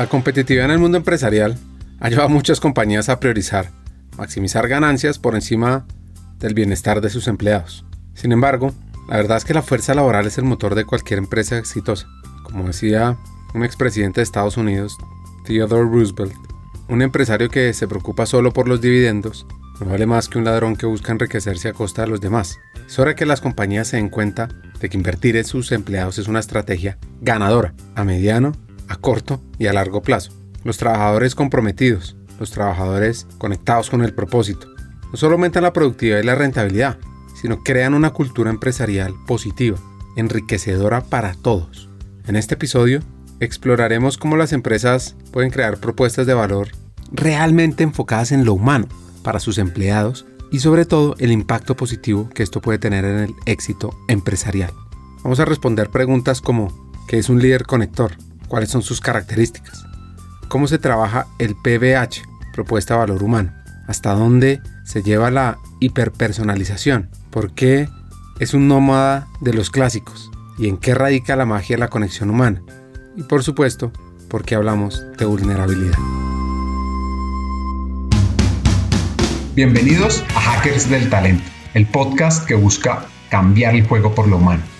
La competitividad en el mundo empresarial ha llevado a muchas compañías a priorizar maximizar ganancias por encima del bienestar de sus empleados. Sin embargo, la verdad es que la fuerza laboral es el motor de cualquier empresa exitosa. Como decía un expresidente de Estados Unidos, Theodore Roosevelt, un empresario que se preocupa solo por los dividendos no vale más que un ladrón que busca enriquecerse a costa de los demás. Es hora que las compañías se den cuenta de que invertir en sus empleados es una estrategia ganadora a mediano, a corto y a largo plazo. Los trabajadores comprometidos, los trabajadores conectados con el propósito, no solo aumentan la productividad y la rentabilidad, sino crean una cultura empresarial positiva, enriquecedora para todos. En este episodio exploraremos cómo las empresas pueden crear propuestas de valor realmente enfocadas en lo humano para sus empleados y sobre todo el impacto positivo que esto puede tener en el éxito empresarial. Vamos a responder preguntas como ¿qué es un líder conector? ¿Cuáles son sus características? ¿Cómo se trabaja el PBH, propuesta valor humano? ¿Hasta dónde se lleva la hiperpersonalización? ¿Por qué es un nómada de los clásicos? ¿Y en qué radica la magia de la conexión humana? Y por supuesto, ¿por qué hablamos de vulnerabilidad? Bienvenidos a Hackers del Talento, el podcast que busca cambiar el juego por lo humano.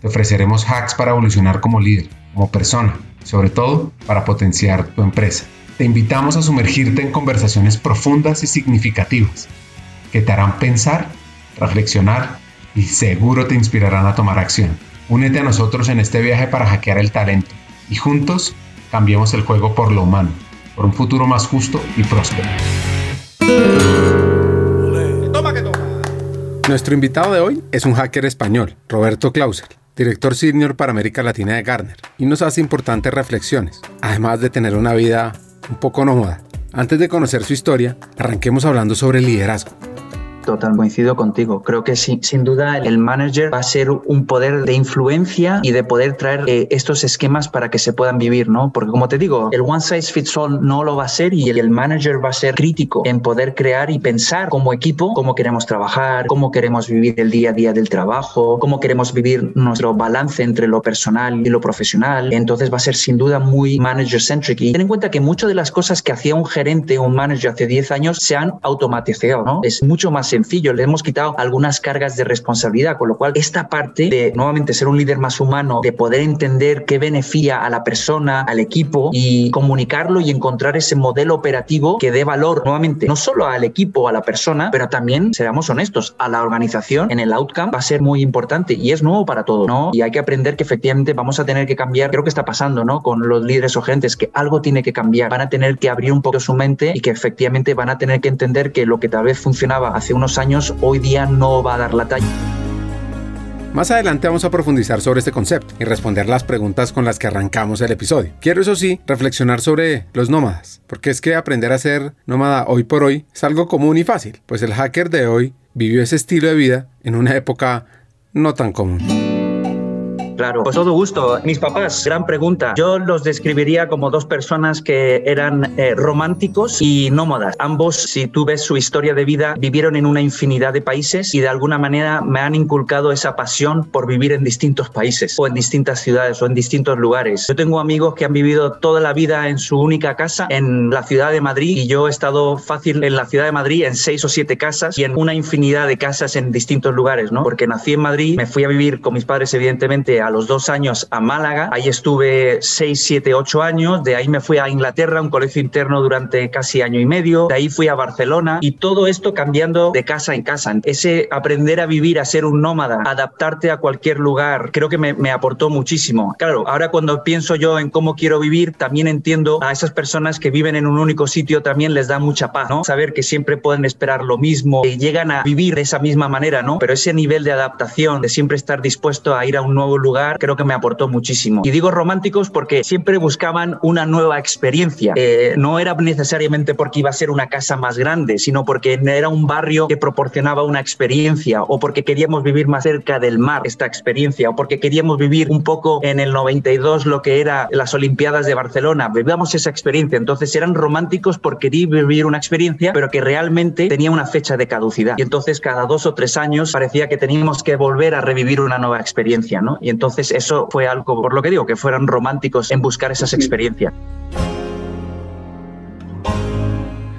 te ofreceremos hacks para evolucionar como líder, como persona, sobre todo para potenciar tu empresa. Te invitamos a sumergirte en conversaciones profundas y significativas que te harán pensar, reflexionar y seguro te inspirarán a tomar acción. Únete a nosotros en este viaje para hackear el talento y juntos cambiemos el juego por lo humano por un futuro más justo y próspero. Nuestro invitado de hoy es un hacker español, Roberto Clausel, director senior para América Latina de Garner, y nos hace importantes reflexiones, además de tener una vida un poco nómada. Antes de conocer su historia, arranquemos hablando sobre el liderazgo. Total, coincido contigo. Creo que sin, sin duda el manager va a ser un poder de influencia y de poder traer eh, estos esquemas para que se puedan vivir, ¿no? Porque como te digo, el one size fits all no lo va a ser y el, manager va a ser crítico en poder crear y pensar como equipo cómo queremos trabajar, cómo queremos vivir el día a día del trabajo, cómo queremos vivir nuestro balance entre lo personal y lo profesional. Entonces va a ser sin duda muy manager centric. Y ten en cuenta que muchas de las cosas que hacía un gerente o un manager hace 10 años se han automatizado, ¿no? Es mucho más sencillo, le hemos quitado algunas cargas de responsabilidad, con lo cual esta parte de nuevamente ser un líder más humano, de poder entender qué beneficia a la persona, al equipo y comunicarlo y encontrar ese modelo operativo que dé valor nuevamente no solo al equipo, a la persona, pero también, seamos honestos, a la organización en el outcome va a ser muy importante y es nuevo para todos, ¿no? Y hay que aprender que efectivamente vamos a tener que cambiar, creo que está pasando, ¿no? Con los líderes o gentes, que algo tiene que cambiar, van a tener que abrir un poco su mente y que efectivamente van a tener que entender que lo que tal vez funcionaba hace unos años hoy día no va a dar la talla. Más adelante vamos a profundizar sobre este concepto y responder las preguntas con las que arrancamos el episodio. Quiero eso sí reflexionar sobre los nómadas, porque es que aprender a ser nómada hoy por hoy es algo común y fácil, pues el hacker de hoy vivió ese estilo de vida en una época no tan común. Claro, pues todo gusto. Mis papás, gran pregunta. Yo los describiría como dos personas que eran eh, románticos y nómadas. Ambos, si tú ves su historia de vida, vivieron en una infinidad de países y de alguna manera me han inculcado esa pasión por vivir en distintos países o en distintas ciudades o en distintos lugares. Yo tengo amigos que han vivido toda la vida en su única casa en la ciudad de Madrid y yo he estado fácil en la ciudad de Madrid en seis o siete casas y en una infinidad de casas en distintos lugares, ¿no? Porque nací en Madrid, me fui a vivir con mis padres evidentemente a los dos años a Málaga. Ahí estuve seis, siete, ocho años. De ahí me fui a Inglaterra, un colegio interno durante casi año y medio. De ahí fui a Barcelona y todo esto cambiando de casa en casa. Ese aprender a vivir, a ser un nómada, adaptarte a cualquier lugar, creo que me, me aportó muchísimo. Claro, ahora cuando pienso yo en cómo quiero vivir, también entiendo a esas personas que viven en un único sitio, también les da mucha paz, ¿no? Saber que siempre pueden esperar lo mismo, que llegan a vivir de esa misma manera, ¿no? Pero ese nivel de adaptación, de siempre estar dispuesto a ir a un nuevo lugar, lugar, creo que me aportó muchísimo. Y digo románticos porque siempre buscaban una nueva experiencia. Eh, no era necesariamente porque iba a ser una casa más grande, sino porque era un barrio que proporcionaba una experiencia o porque queríamos vivir más cerca del mar esta experiencia o porque queríamos vivir un poco en el 92 lo que era las Olimpiadas de Barcelona. Vivíamos esa experiencia. Entonces eran románticos por querer vivir una experiencia, pero que realmente tenía una fecha de caducidad. Y entonces cada dos o tres años parecía que teníamos que volver a revivir una nueva experiencia, ¿no? Y entonces eso fue algo, por lo que digo, que fueran románticos en buscar esas experiencias.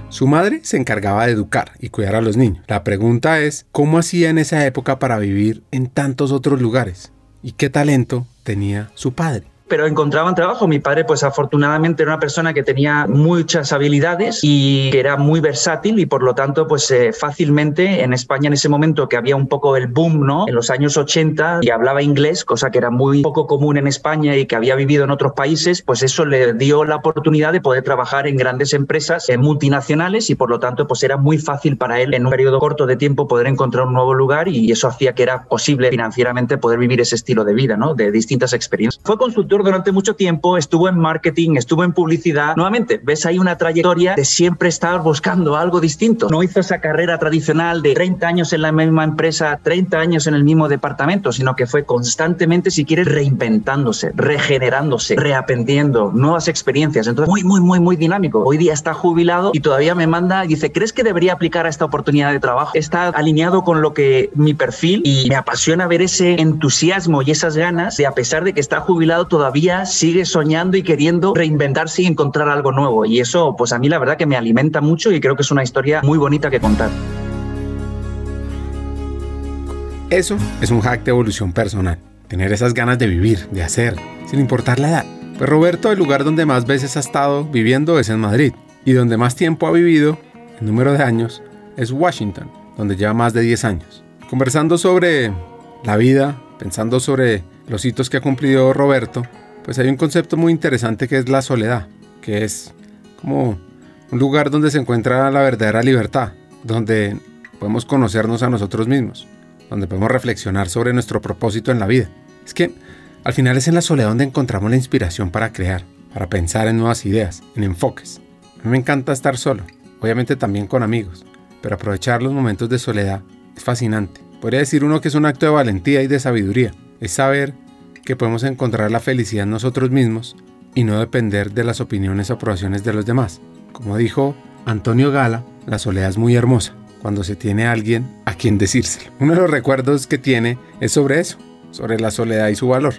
Su madre se encargaba de educar y cuidar a los niños. La pregunta es, ¿cómo hacía en esa época para vivir en tantos otros lugares? ¿Y qué talento tenía su padre? Pero encontraban trabajo. Mi padre, pues afortunadamente era una persona que tenía muchas habilidades y que era muy versátil y por lo tanto, pues eh, fácilmente en España en ese momento que había un poco el boom, ¿no? En los años 80 y hablaba inglés, cosa que era muy poco común en España y que había vivido en otros países, pues eso le dio la oportunidad de poder trabajar en grandes empresas en multinacionales y por lo tanto, pues era muy fácil para él en un periodo corto de tiempo poder encontrar un nuevo lugar y eso hacía que era posible financieramente poder vivir ese estilo de vida, ¿no? De distintas experiencias. Fue consultor durante mucho tiempo, estuvo en marketing, estuvo en publicidad. Nuevamente, ves ahí una trayectoria de siempre estar buscando algo distinto. No hizo esa carrera tradicional de 30 años en la misma empresa, 30 años en el mismo departamento, sino que fue constantemente, si quieres, reinventándose, regenerándose, reaprendiendo nuevas experiencias. Entonces, muy, muy, muy, muy dinámico. Hoy día está jubilado y todavía me manda y dice, ¿crees que debería aplicar a esta oportunidad de trabajo? Está alineado con lo que mi perfil y me apasiona ver ese entusiasmo y esas ganas de, a pesar de que está jubilado, todavía sigue soñando y queriendo reinventarse y encontrar algo nuevo. Y eso, pues a mí la verdad que me alimenta mucho y creo que es una historia muy bonita que contar. Eso es un hack de evolución personal. Tener esas ganas de vivir, de hacer, sin importar la edad. Pues Roberto, el lugar donde más veces ha estado viviendo es en Madrid. Y donde más tiempo ha vivido, en número de años, es Washington, donde lleva más de 10 años. Conversando sobre la vida, pensando sobre los hitos que ha cumplido Roberto, pues hay un concepto muy interesante que es la soledad, que es como un lugar donde se encuentra la verdadera libertad, donde podemos conocernos a nosotros mismos, donde podemos reflexionar sobre nuestro propósito en la vida. Es que al final es en la soledad donde encontramos la inspiración para crear, para pensar en nuevas ideas, en enfoques. A mí me encanta estar solo, obviamente también con amigos, pero aprovechar los momentos de soledad es fascinante. Podría decir uno que es un acto de valentía y de sabiduría, es saber que podemos encontrar la felicidad nosotros mismos y no depender de las opiniones o aprobaciones de los demás. Como dijo Antonio Gala, la soledad es muy hermosa cuando se tiene a alguien a quien decírselo. Uno de los recuerdos que tiene es sobre eso, sobre la soledad y su valor.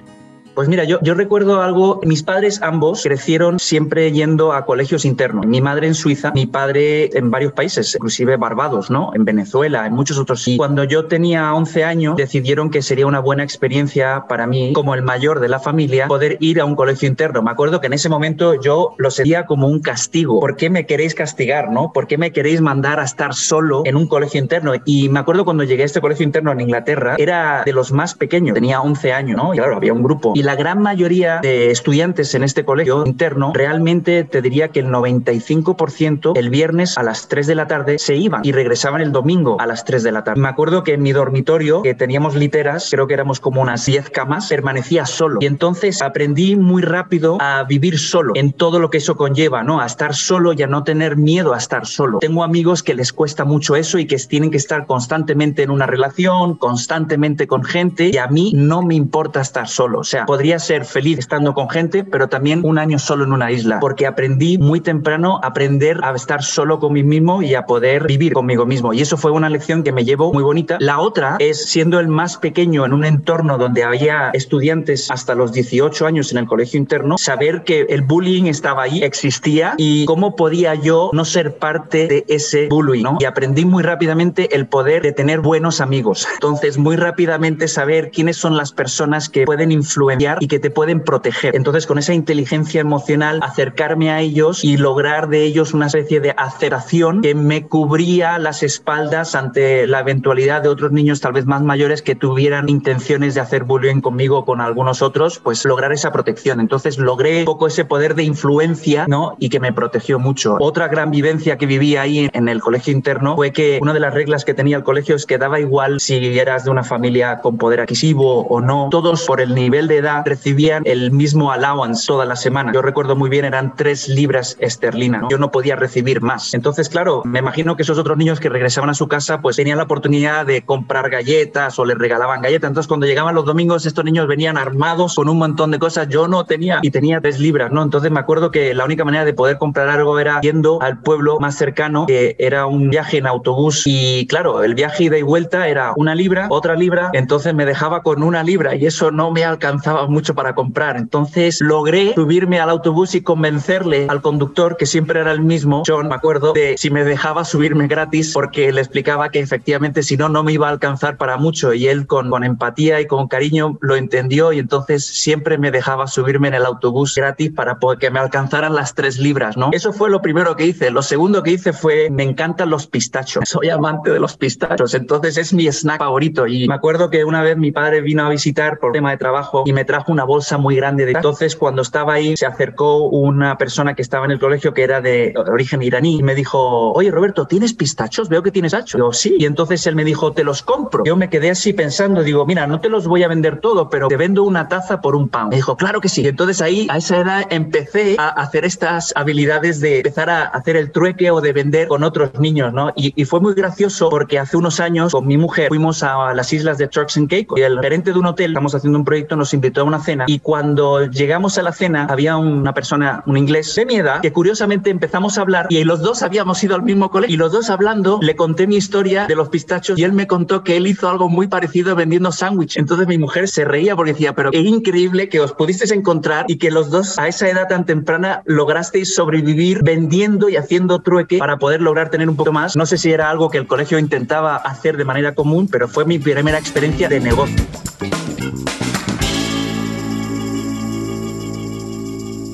Pues mira, yo, recuerdo algo, mis padres ambos crecieron siempre yendo a colegios internos. Mi madre en Suiza, mi padre en varios países, inclusive Barbados, ¿no? En Venezuela, en muchos otros. Y cuando yo tenía 11 años, decidieron que sería una buena experiencia para mí, como el mayor de la familia, poder ir a un colegio interno. Me acuerdo que en ese momento yo lo sentía como un castigo. ¿Por qué me queréis castigar, no? ¿Por qué me queréis mandar a estar solo en un colegio interno? Y me acuerdo cuando llegué a este colegio interno en Inglaterra, era de los más pequeños, tenía 11 años, ¿no? Y claro, había un grupo. La gran mayoría de estudiantes en este colegio interno, realmente te diría que el 95% el viernes a las 3 de la tarde se iban y regresaban el domingo a las 3 de la tarde. Me acuerdo que en mi dormitorio, que teníamos literas, creo que éramos como unas 10 camas, permanecía solo. Y entonces aprendí muy rápido a vivir solo, en todo lo que eso conlleva, ¿no? A estar solo y a no tener miedo a estar solo. Tengo amigos que les cuesta mucho eso y que tienen que estar constantemente en una relación, constantemente con gente, y a mí no me importa estar solo. O sea, podría ser feliz estando con gente, pero también un año solo en una isla, porque aprendí muy temprano a aprender a estar solo con mí mismo y a poder vivir conmigo mismo. Y eso fue una lección que me llevó muy bonita. La otra es siendo el más pequeño en un entorno donde había estudiantes hasta los 18 años en el colegio interno, saber que el bullying estaba ahí, existía y cómo podía yo no ser parte de ese bullying, ¿no? Y aprendí muy rápidamente el poder de tener buenos amigos. Entonces, muy rápidamente saber quiénes son las personas que pueden influenciar y que te pueden proteger. Entonces, con esa inteligencia emocional, acercarme a ellos y lograr de ellos una especie de aceleración que me cubría las espaldas ante la eventualidad de otros niños tal vez más mayores que tuvieran intenciones de hacer bullying conmigo o con algunos otros, pues lograr esa protección. Entonces logré un poco ese poder de influencia, ¿no? Y que me protegió mucho. Otra gran vivencia que viví ahí en el colegio interno fue que una de las reglas que tenía el colegio es que daba igual si eras de una familia con poder adquisitivo o no. Todos por el nivel de edad recibían el mismo allowance toda la semana. Yo recuerdo muy bien, eran tres libras esterlinas. Yo no podía recibir más. Entonces, claro, me imagino que esos otros niños que regresaban a su casa pues tenían la oportunidad de comprar galletas o les regalaban galletas. Entonces, cuando llegaban los domingos, estos niños venían armados con un montón de cosas. Yo no tenía y tenía tres libras, ¿no? Entonces me acuerdo que la única manera de poder comprar algo era yendo al pueblo más cercano, que era un viaje en autobús. Y claro, el viaje ida y vuelta era una libra, otra libra. Entonces me dejaba con una libra y eso no me alcanzaba mucho para comprar. Entonces logré subirme al autobús y convencerle al conductor, que siempre era el mismo, John, me acuerdo, de si me dejaba subirme gratis porque le explicaba que efectivamente si no, no me iba a alcanzar para mucho. Y él con, con empatía y con cariño lo entendió y entonces siempre me dejaba subirme en el autobús gratis para que me alcanzaran las tres libras, ¿no? Eso fue lo primero que hice. Lo segundo que hice fue, me encantan los pistachos. Soy amante de los pistachos, entonces es mi snack favorito. Y me acuerdo que una vez mi padre vino a visitar por tema de trabajo y me trajo una bolsa muy grande de entonces cuando estaba ahí se acercó una persona que estaba en el colegio que era de origen iraní y me dijo oye Roberto tienes pistachos veo que tienes hacho yo sí y entonces él me dijo te los compro yo me quedé así pensando digo mira no te los voy a vender todo pero te vendo una taza por un pound me dijo claro que sí y entonces ahí a esa edad empecé a hacer estas habilidades de empezar a hacer el trueque o de vender con otros niños no y, y fue muy gracioso porque hace unos años con mi mujer fuimos a las islas de Turks and Caicos. Y el gerente de un hotel estamos haciendo un proyecto nos invitó a una cena y cuando llegamos a la cena había una persona, un inglés de mi edad, que curiosamente empezamos a hablar y los dos habíamos ido al mismo colegio y los dos hablando le conté mi historia de los pistachos y él me contó que él hizo algo muy parecido vendiendo sándwich. Entonces mi mujer se reía porque decía, pero qué increíble que os pudisteis encontrar y que los dos a esa edad tan temprana lograsteis sobrevivir vendiendo y haciendo trueque para poder lograr tener un poco más. No sé si era algo que el colegio intentaba hacer de manera común, pero fue mi primera experiencia de negocio.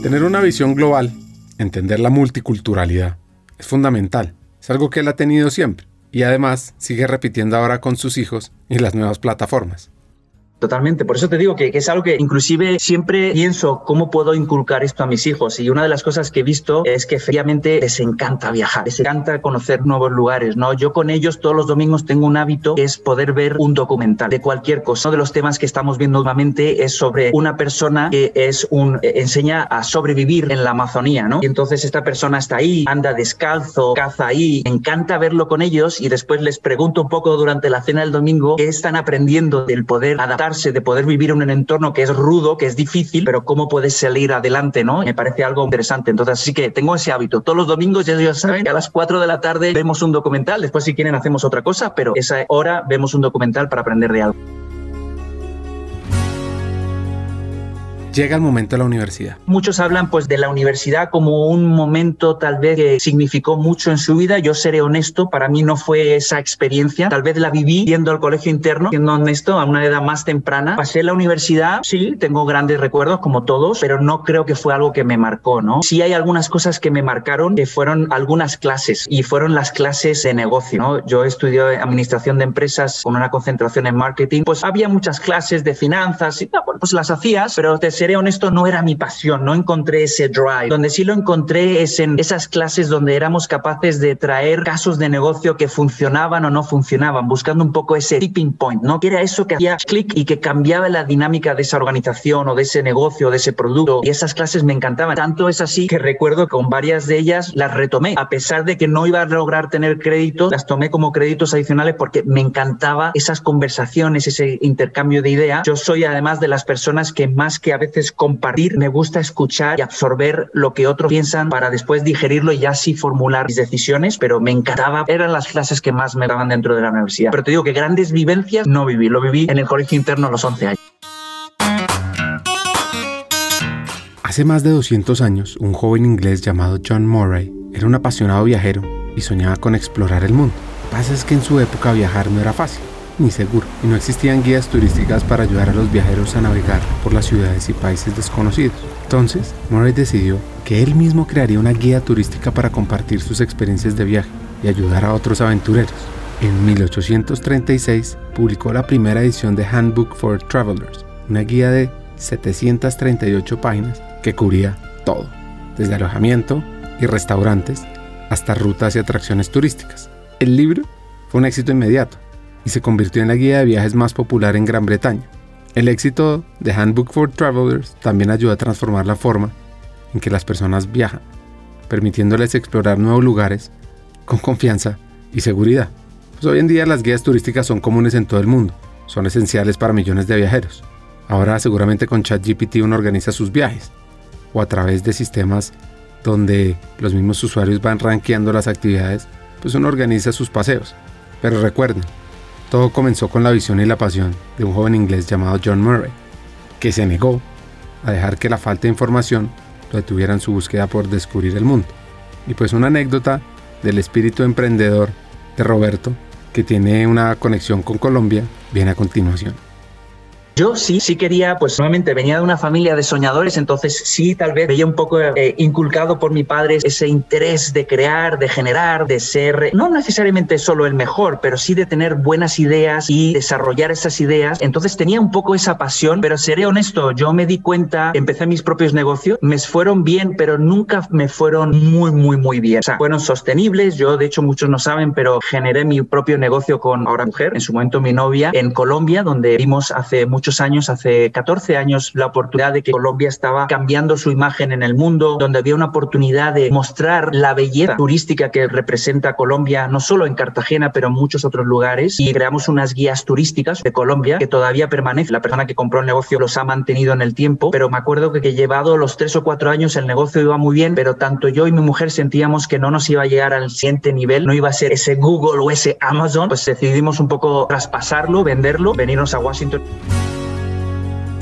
Tener una visión global, entender la multiculturalidad, es fundamental. Es algo que él ha tenido siempre y además sigue repitiendo ahora con sus hijos y las nuevas plataformas. Totalmente, por eso te digo que, es algo que inclusive siempre pienso cómo puedo inculcar esto a mis hijos y una de las cosas que he visto es que efectivamente les encanta viajar, les encanta conocer nuevos lugares, ¿no? Yo con ellos todos los domingos tengo un hábito que es poder ver un documental de cualquier cosa. Uno de los temas que estamos viendo últimamente es sobre una persona que es un enseña a sobrevivir en la Amazonía, ¿no? Y entonces esta persona está ahí, anda descalzo, caza ahí, encanta verlo con ellos y después les pregunto un poco durante la cena del domingo qué están aprendiendo del poder adaptarse de poder vivir en un entorno que es rudo, que es difícil, pero cómo puedes salir adelante, ¿no? Me parece algo interesante. Entonces, así que tengo ese hábito. Todos los domingos, ya saben, que a las 4 de la tarde vemos un documental. Después, si quieren, hacemos otra cosa, pero esa hora vemos un documental para aprender de algo. Llega el momento de la universidad. Muchos hablan pues de la universidad como un momento tal vez que significó mucho en su vida. Yo seré honesto, para mí no fue esa experiencia. Tal vez la viví yendo al colegio interno, siendo honesto, a una edad más temprana. Pasé la universidad, sí, tengo grandes recuerdos como todos, pero no creo que fue algo que me marcó, ¿no? Sí hay algunas cosas que me marcaron, que fueron algunas clases y fueron las clases de negocio, ¿no? Yo estudié administración de empresas con una concentración en marketing, pues había muchas clases de finanzas y pues las hacías, pero te seré honesto, no era mi pasión, no encontré ese drive. Donde sí lo encontré es en esas clases donde éramos capaces de traer casos de negocio que funcionaban o no funcionaban, buscando un poco ese tipping point, ¿no? Que era eso que hacía clic y que cambiaba la dinámica de esa organización o de ese negocio, de ese producto. Y esas clases me encantaban. Tanto es así que recuerdo que con varias de ellas las retomé. A pesar de que no iba a lograr tener créditos, las tomé como créditos adicionales porque me encantaba esas conversaciones, ese intercambio de ideas. Yo soy además de las personas que más que a veces compartir, me gusta escuchar y absorber lo que otros piensan para después digerirlo y así formular mis decisiones, pero me encantaba, eran las clases que más me daban dentro de la universidad. Pero te digo que grandes vivencias no viví, lo viví en el colegio interno los 11 años. Hace más de 200 años, un joven inglés llamado John Murray era un apasionado viajero y soñaba con explorar el mundo. Lo que pasa es que en su época viajar no era fácil. Ni seguro, y no existían guías turísticas para ayudar a los viajeros a navegar por las ciudades y países desconocidos. Entonces, Murray decidió que él mismo crearía una guía turística para compartir sus experiencias de viaje y ayudar a otros aventureros. En 1836 publicó la primera edición de Handbook for Travelers, una guía de 738 páginas que cubría todo, desde alojamiento y restaurantes hasta rutas y atracciones turísticas. El libro fue un éxito inmediato y se convirtió en la guía de viajes más popular en Gran Bretaña. El éxito de Handbook for Travelers también ayudó a transformar la forma en que las personas viajan, permitiéndoles explorar nuevos lugares con confianza y seguridad. Pues hoy en día las guías turísticas son comunes en todo el mundo, son esenciales para millones de viajeros. Ahora seguramente con ChatGPT uno organiza sus viajes o a través de sistemas donde los mismos usuarios van rankeando las actividades, pues uno organiza sus paseos. Pero recuerden, todo comenzó con la visión y la pasión de un joven inglés llamado John Murray, que se negó a dejar que la falta de información lo detuviera en su búsqueda por descubrir el mundo. Y pues una anécdota del espíritu emprendedor de Roberto, que tiene una conexión con Colombia, viene a continuación. Yo sí, sí quería, pues nuevamente venía de una familia de soñadores, entonces sí, tal vez veía un poco eh, inculcado por mi padre ese interés de crear, de generar, de ser, no necesariamente solo el mejor, pero sí de tener buenas ideas y desarrollar esas ideas. Entonces tenía un poco esa pasión, pero seré honesto, yo me di cuenta, empecé mis propios negocios, me fueron bien, pero nunca me fueron muy, muy, muy bien. O sea, fueron sostenibles, yo de hecho muchos no saben, pero generé mi propio negocio con ahora mujer, en su momento mi novia, en Colombia, donde vimos hace mucho años, hace 14 años, la oportunidad de que Colombia estaba cambiando su imagen en el mundo, donde había una oportunidad de mostrar la belleza turística que representa Colombia, no solo en Cartagena, pero en muchos otros lugares. Y creamos unas guías turísticas de Colombia que todavía permanece. La persona que compró el negocio los ha mantenido en el tiempo, pero me acuerdo que, que llevado los tres o cuatro años el negocio iba muy bien, pero tanto yo y mi mujer sentíamos que no nos iba a llegar al siguiente nivel, no iba a ser ese Google o ese Amazon, pues decidimos un poco traspasarlo, venderlo, venirnos a Washington.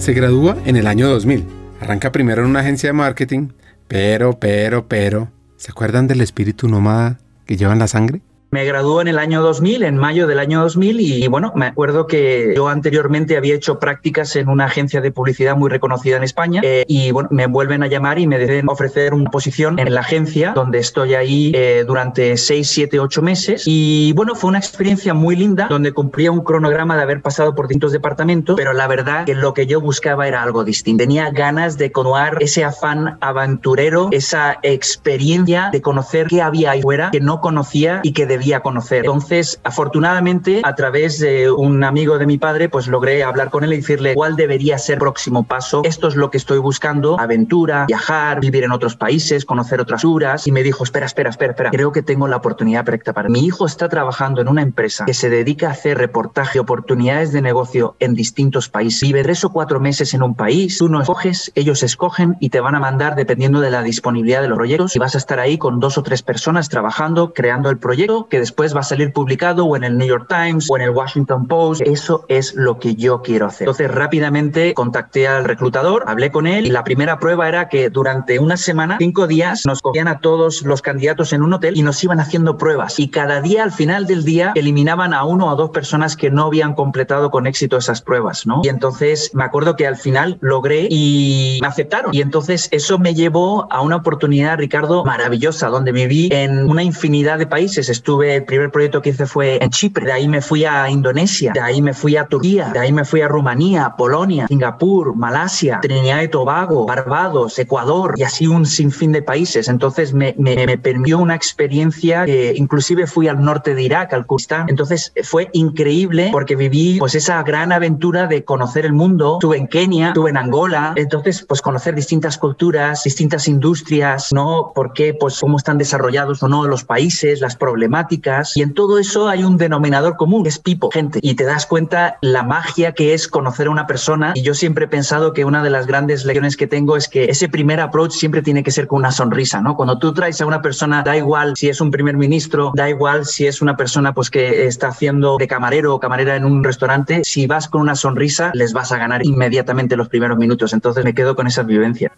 Se gradúa en el año 2000. Arranca primero en una agencia de marketing, pero, pero, pero, ¿se acuerdan del espíritu nómada que lleva en la sangre? Me graduó en el año 2000, en mayo del año 2000, y bueno, me acuerdo que yo anteriormente había hecho prácticas en una agencia de publicidad muy reconocida en España, eh, y bueno, me vuelven a llamar y me deben ofrecer una posición en la agencia, donde estoy ahí eh, durante 6, 7, 8 meses. Y bueno, fue una experiencia muy linda, donde cumplía un cronograma de haber pasado por distintos departamentos, pero la verdad que lo que yo buscaba era algo distinto. Tenía ganas de continuar ese afán aventurero, esa experiencia de conocer qué había ahí fuera que no conocía y que debía conocer. Entonces, afortunadamente, a través de un amigo de mi padre, pues logré hablar con él y decirle cuál debería ser el próximo paso. Esto es lo que estoy buscando, aventura, viajar, vivir en otros países, conocer otras culturas. Y me dijo, espera, espera, espera, espera, creo que tengo la oportunidad perfecta para Mi hijo está trabajando en una empresa que se dedica a hacer reportaje, oportunidades de negocio en distintos países. Vive tres o cuatro meses en un país, tú no escoges, ellos escogen y te van a mandar dependiendo de la disponibilidad de los proyectos y vas a estar ahí con dos o tres personas trabajando, creando el proyecto que después va a salir publicado o en el New York Times o en el Washington Post. Eso es lo que yo quiero hacer. Entonces rápidamente contacté al reclutador, hablé con él y la primera prueba era que durante una semana, cinco días, nos cogían a todos los candidatos en un hotel y nos iban haciendo pruebas. Y cada día, al final del día, eliminaban a uno o dos personas que no habían completado con éxito esas pruebas, ¿no? Y entonces me acuerdo que al final logré y me aceptaron. Y entonces eso me llevó a una oportunidad, Ricardo, maravillosa, donde viví en una infinidad de países. Estuve el primer proyecto que hice fue en Chipre, de ahí me fui a Indonesia, de ahí me fui a Turquía, de ahí me fui a Rumanía, Polonia, Singapur, Malasia, Trinidad y Tobago, Barbados, Ecuador y así un sinfín de países. Entonces me, me, me permitió una experiencia que inclusive fui al norte de Irak, al Kurdistán. Entonces fue increíble porque viví pues esa gran aventura de conocer el mundo. Estuve en Kenia, estuve en Angola. Entonces pues conocer distintas culturas, distintas industrias, ¿no? ¿Por qué? Pues cómo están desarrollados o no los países, las problemáticas y en todo eso hay un denominador común, es pipo, gente. Y te das cuenta la magia que es conocer a una persona. Y yo siempre he pensado que una de las grandes lecciones que tengo es que ese primer approach siempre tiene que ser con una sonrisa, ¿no? Cuando tú traes a una persona, da igual si es un primer ministro, da igual si es una persona pues que está haciendo de camarero o camarera en un restaurante, si vas con una sonrisa, les vas a ganar inmediatamente los primeros minutos. Entonces me quedo con esa vivencia.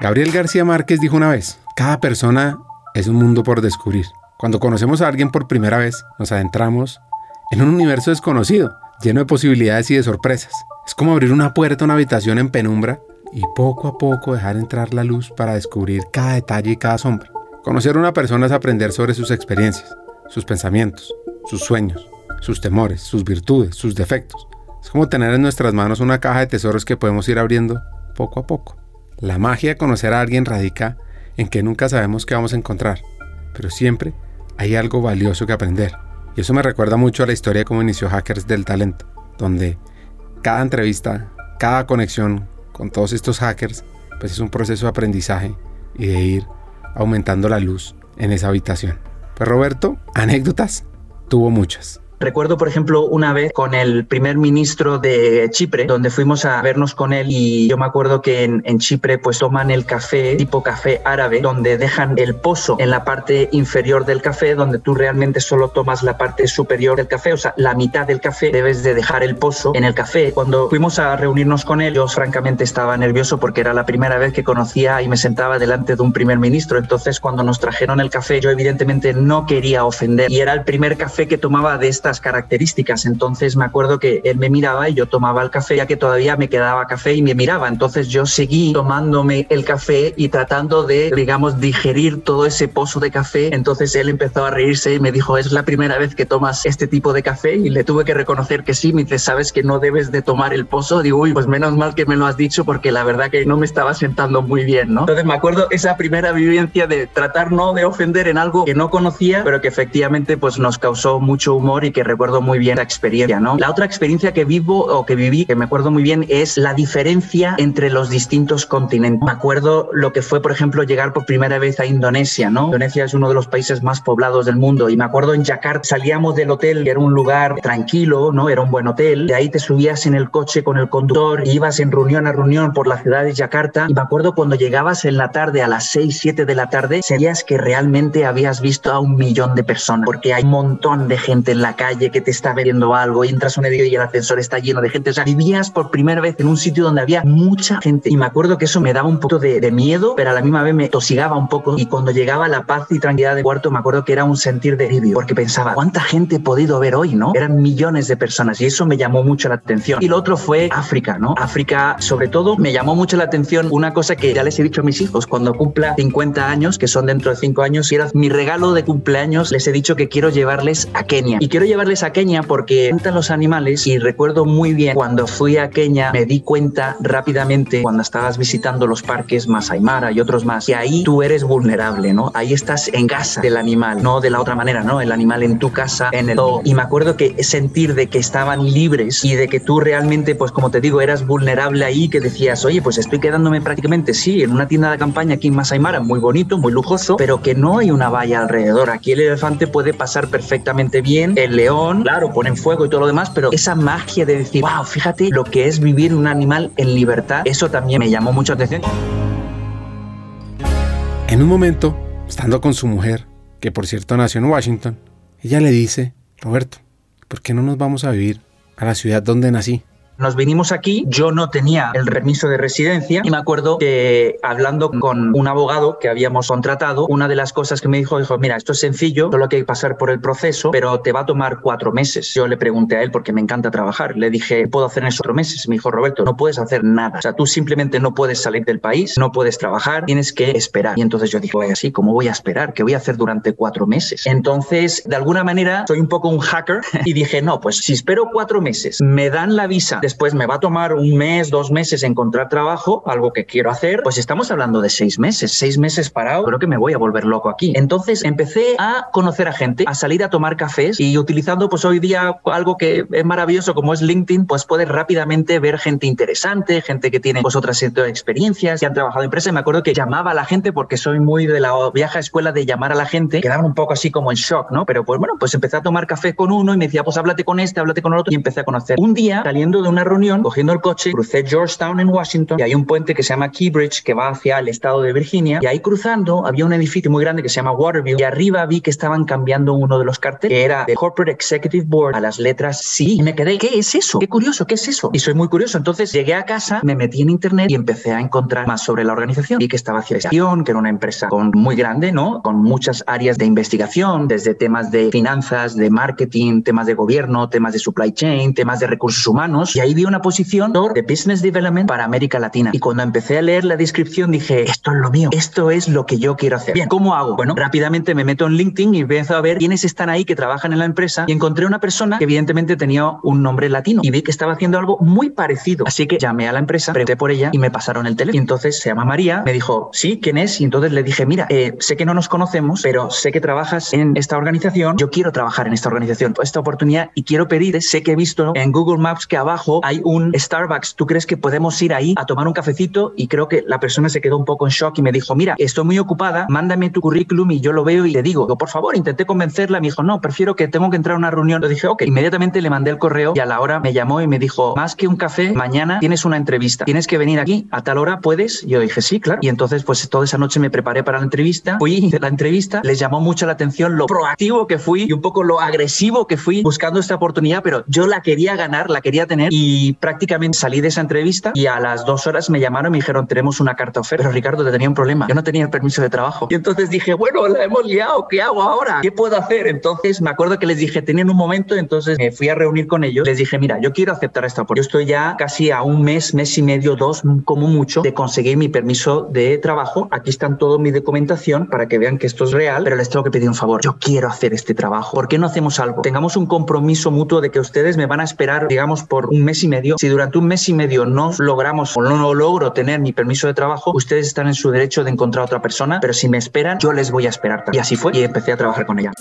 Gabriel García Márquez dijo una vez, cada persona es un mundo por descubrir. Cuando conocemos a alguien por primera vez, nos adentramos en un universo desconocido, lleno de posibilidades y de sorpresas. Es como abrir una puerta a una habitación en penumbra y poco a poco dejar entrar la luz para descubrir cada detalle y cada sombra. Conocer a una persona es aprender sobre sus experiencias, sus pensamientos, sus sueños, sus temores, sus virtudes, sus defectos. Es como tener en nuestras manos una caja de tesoros que podemos ir abriendo poco a poco. La magia de conocer a alguien radica en que nunca sabemos qué vamos a encontrar, pero siempre hay algo valioso que aprender. Y eso me recuerda mucho a la historia de cómo inició Hackers del Talento, donde cada entrevista, cada conexión con todos estos hackers, pues es un proceso de aprendizaje y de ir aumentando la luz en esa habitación. Pues Roberto, anécdotas, tuvo muchas. Recuerdo, por ejemplo, una vez con el primer ministro de Chipre, donde fuimos a vernos con él y yo me acuerdo que en, Chipre pues toman el café tipo café árabe, donde dejan el pozo en la parte inferior del café, donde tú realmente solo tomas la parte superior del café, o sea, la mitad del café debes de dejar el pozo en el café. Cuando fuimos a reunirnos con él, yo francamente estaba nervioso porque era la primera vez que conocía y me sentaba delante de un primer ministro. Entonces, cuando nos trajeron el café, yo evidentemente no quería ofender y era el primer café que tomaba de esta características. Entonces me acuerdo que él me miraba y yo tomaba el café, ya que todavía me quedaba café y me miraba. Entonces yo seguí tomándome el café y tratando de, digamos, digerir todo ese pozo de café. Entonces él empezó a reírse y me dijo, es la primera vez que tomas este tipo de café y le tuve que reconocer que sí. Me dice, sabes que no debes de tomar el pozo. Digo, uy, pues menos mal que me lo has dicho porque la verdad que no me estaba sentando muy bien, ¿no? Entonces me acuerdo esa primera vivencia de tratar no de ofender en algo que no conocía, pero que efectivamente pues nos causó mucho humor y que recuerdo muy bien la experiencia, ¿no? La otra experiencia que vivo o que viví, que me acuerdo muy bien, es la diferencia entre los distintos continentes. Me acuerdo lo que fue, por ejemplo, llegar por primera vez a Indonesia, ¿no? Indonesia es uno de los países más poblados del mundo y me acuerdo en Jakarta salíamos del hotel, que era un lugar tranquilo, ¿no? Era un buen hotel. De ahí te subías en el coche con el conductor, y ibas en reunión a reunión por la ciudad de Yakarta y me acuerdo cuando llegabas en la tarde a las 6, 7 de la tarde, sabías que realmente habías visto a un millón de personas porque hay un montón de gente en la calle que te está viendo algo, entras a un edificio y el ascensor está lleno de gente. O sea, vivías por primera vez en un sitio donde había mucha gente. Y me acuerdo que eso me daba un poco de, miedo, pero a la misma vez me tosigaba un poco. Y cuando llegaba la paz y tranquilidad del cuarto, me acuerdo que era un sentir de alivio, porque pensaba, ¿cuánta gente he podido ver hoy, no? Eran millones de personas y eso me llamó mucho la atención. Y lo otro fue África, ¿no? África, sobre todo, me llamó mucho la atención una cosa que ya les he dicho a mis hijos, cuando cumpla 50 años, que son dentro de 5 años, y era mi regalo de cumpleaños, les he dicho que quiero llevarles a Kenia. Y quiero llevarles a Kenia porque encantan los animales y recuerdo muy bien cuando fui a Kenia me di cuenta rápidamente cuando estabas visitando los parques Masai Mara y otros más que ahí tú eres vulnerable, ¿no? Ahí estás en casa del animal, no de la otra manera, ¿no? El animal en tu casa, en el Y me acuerdo que sentir de que estaban libres y de que tú realmente, pues como te digo, eras vulnerable ahí, que decías, oye, pues estoy quedándome prácticamente, sí, en una tienda de campaña aquí en Masai Mara, muy bonito, muy lujoso, pero que no hay una valla alrededor. Aquí el elefante puede pasar perfectamente bien, el león claro, ponen fuego y todo lo demás, pero esa magia de decir, wow, fíjate lo que es vivir un animal en libertad, eso también me llamó mucho la atención. En un momento, estando con su mujer, que por cierto nació en Washington, ella le dice, Roberto, ¿por qué no nos vamos a vivir a la ciudad donde nací? Nos vinimos aquí, yo no tenía el permiso de residencia y me acuerdo que hablando con un abogado que habíamos contratado, una de las cosas que me dijo, dijo, mira, esto es sencillo, solo hay que pasar por el proceso, pero te va a tomar cuatro meses. Yo le pregunté a él porque me encanta trabajar, le dije, ¿puedo hacer en esos cuatro meses? Me dijo, Roberto, no puedes hacer nada. O sea, tú simplemente no puedes salir del país, no puedes trabajar, tienes que esperar. Y entonces yo dije, así, ¿cómo voy a esperar? ¿Qué voy a hacer durante cuatro meses? Entonces, de alguna manera, soy un poco un hacker y dije, no, pues si espero cuatro meses, me dan la visa después me va a tomar un mes, dos meses encontrar trabajo, algo que quiero hacer, pues estamos hablando de seis meses, seis meses parado, creo que me voy a volver loco aquí. Entonces empecé a conocer a gente, a salir a tomar cafés y utilizando pues hoy día algo que es maravilloso como es LinkedIn, pues puedes rápidamente ver gente interesante, gente que tiene pues otras experiencias, que han trabajado en empresas. Y me acuerdo que llamaba a la gente porque soy muy de la vieja escuela de llamar a la gente, quedaban un poco así como en shock, ¿no? Pero pues bueno, pues empecé a tomar café con uno y me decía, pues háblate con este, háblate con el otro y empecé a conocer. Un día, saliendo de una reunión, cogiendo el coche, crucé Georgetown en Washington y hay un puente que se llama Keybridge que va hacia el estado de Virginia y ahí cruzando había un edificio muy grande que se llama Waterville y arriba vi que estaban cambiando uno de los carteles que era de Corporate Executive Board a las letras C y me quedé, ¿qué es eso? Qué curioso, ¿qué es eso? Y soy muy curioso. Entonces llegué a casa, me metí en internet y empecé a encontrar más sobre la organización y que estaba hacia que era una empresa muy grande, ¿no? Con muchas áreas de investigación, desde temas de finanzas, de marketing, temas de gobierno, temas de supply chain, temas de recursos humanos. Ahí vi una posición de Business Development para América Latina. Y cuando empecé a leer la descripción dije, esto es lo mío, esto es lo que yo quiero hacer. Bien, ¿cómo hago? Bueno, rápidamente me meto en LinkedIn y empiezo a ver quiénes están ahí que trabajan en la empresa y encontré una persona que evidentemente tenía un nombre latino y vi que estaba haciendo algo muy parecido. Así que llamé a la empresa, pregunté por ella y me pasaron el teléfono. Y entonces se llama María, me dijo, sí, ¿quién es? Y entonces le dije, mira, eh, sé que no nos conocemos, pero sé que trabajas en esta organización, yo quiero trabajar en esta organización, esta oportunidad y quiero pedir, sé que he visto en Google Maps que hay un Starbucks, ¿tú crees que podemos ir ahí a tomar un cafecito? Y creo que la persona se quedó un poco en shock y me dijo, mira, estoy muy ocupada, mándame tu currículum y yo lo veo y le digo, por favor, intenté convencerla, me dijo, no, prefiero que tengo que entrar a una reunión. Le dije, ok, inmediatamente le mandé el correo y a la hora me llamó y me dijo, más que un café, mañana tienes una entrevista, tienes que venir aquí a tal hora, ¿puedes? Yo dije, sí, claro. Y entonces, pues toda esa noche me preparé para la entrevista, fui de la entrevista, les llamó mucho la atención lo proactivo que fui y un poco lo agresivo que fui buscando esta oportunidad, pero yo la quería ganar, la quería tener y prácticamente salí de esa entrevista y a las dos horas me llamaron y me dijeron, tenemos una carta oferta. Pero Ricardo, te tenía un problema, yo no tenía el permiso de trabajo. Y entonces dije, bueno, la hemos liado, ¿qué hago ahora? ¿Qué puedo hacer? Entonces me acuerdo que les dije, tenían un momento, entonces me fui a reunir con ellos, les dije, mira, yo quiero aceptar esta oportunidad. Yo estoy ya casi a un mes, mes y medio, dos como mucho, de conseguir mi permiso de trabajo. Aquí están todos mi documentación para que vean que esto es real, pero les tengo que pedir un favor. Yo quiero hacer este trabajo. ¿Por qué no hacemos algo? Tengamos un compromiso mutuo de que ustedes me van a esperar, digamos, por un mes y medio. Si durante un mes y medio no logramos o no logro tener mi permiso de trabajo, ustedes están en su derecho de encontrar otra persona, pero si me esperan, yo les voy a esperar. Y así fue y empecé a trabajar con ella.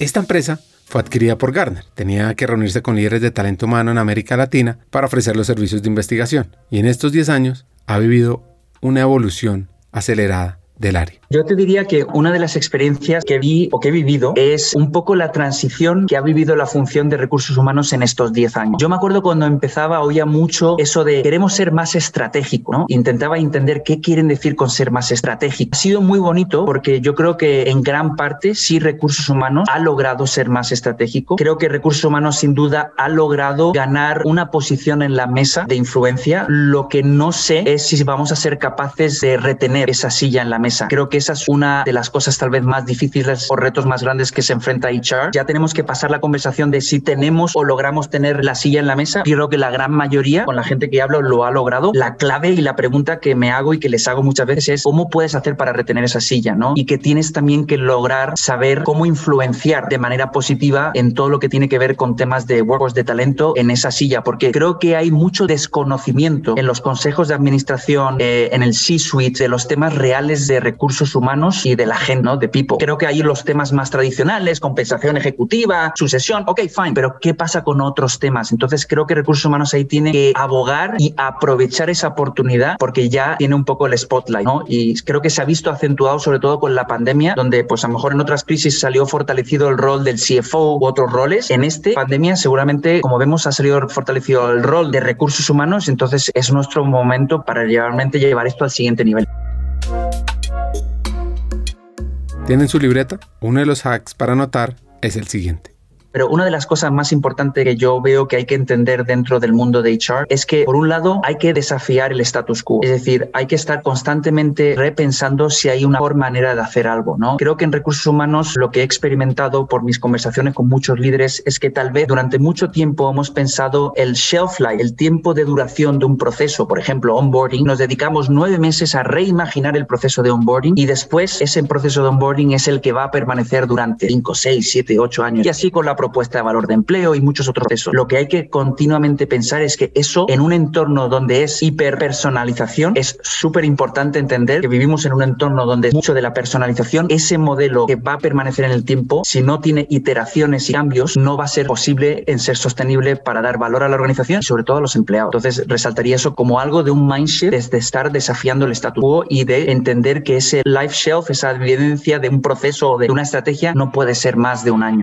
Esta empresa fue adquirida por Gartner. Tenía que reunirse con líderes de talento humano en América Latina para ofrecer los servicios de investigación. Y en estos 10 años ha vivido una evolución acelerada del área. Yo te diría que una de las experiencias que vi o que he vivido es un poco la transición que ha vivido la función de recursos humanos en estos 10 años. Yo me acuerdo cuando empezaba, oía mucho eso de queremos ser más estratégico, ¿no? Intentaba entender qué quieren decir con ser más estratégico. Ha sido muy bonito porque yo creo que en gran parte sí recursos humanos ha logrado ser más estratégico. Creo que recursos humanos sin duda ha logrado ganar una posición en la mesa de influencia. Lo que no sé es si vamos a ser capaces de retener esa silla en la mesa. Creo que esa es una de las cosas tal vez más difíciles o retos más grandes que se enfrenta HR. Ya tenemos que pasar la conversación de si tenemos o logramos tener la silla en la mesa. Creo que la gran mayoría, con la gente que hablo, lo ha logrado. La clave y la pregunta que me hago y que les hago muchas veces es cómo puedes hacer para retener esa silla, ¿no? Y que tienes también que lograr saber cómo influenciar de manera positiva en todo lo que tiene que ver con temas de workforce de talento en esa silla, porque creo que hay mucho desconocimiento en los consejos de administración, eh, en el C-suite, de los temas reales de recursos humanos y de la gente, ¿no? De people. Creo que hay los temas más tradicionales, compensación ejecutiva, sucesión, ok, fine, pero ¿qué pasa con otros temas? Entonces creo que recursos humanos ahí tiene que abogar y aprovechar esa oportunidad porque ya tiene un poco el spotlight, ¿no? Y creo que se ha visto acentuado sobre todo con la pandemia, donde pues a lo mejor en otras crisis salió fortalecido el rol del CFO u otros roles. En este pandemia seguramente, como vemos, ha salido fortalecido el rol de recursos humanos, entonces es nuestro momento para realmente llevar esto al siguiente nivel. ¿Tienen su libreta? Uno de los hacks para anotar es el siguiente. Pero una de las cosas más importantes que yo veo que hay que entender dentro del mundo de HR es que, por un lado, hay que desafiar el status quo. Es decir, hay que estar constantemente repensando si hay una mejor manera de hacer algo, ¿no? Creo que en recursos humanos lo que he experimentado por mis conversaciones con muchos líderes es que tal vez durante mucho tiempo hemos pensado el shelf life, el tiempo de duración de un proceso, por ejemplo, onboarding, nos dedicamos nueve meses a reimaginar el proceso de onboarding y después ese proceso de onboarding es el que va a permanecer durante cinco, seis, siete, ocho años. Y así con la propuesta de valor de empleo y muchos otros procesos. Lo que hay que continuamente pensar es que eso en un entorno donde es hiperpersonalización es súper importante entender que vivimos en un entorno donde mucho de la personalización, ese modelo que va a permanecer en el tiempo, si no tiene iteraciones y cambios, no va a ser posible en ser sostenible para dar valor a la organización y sobre todo a los empleados. Entonces resaltaría eso como algo de un mindset desde estar desafiando el statu quo y de entender que ese life shelf, esa evidencia de un proceso o de una estrategia no puede ser más de un año.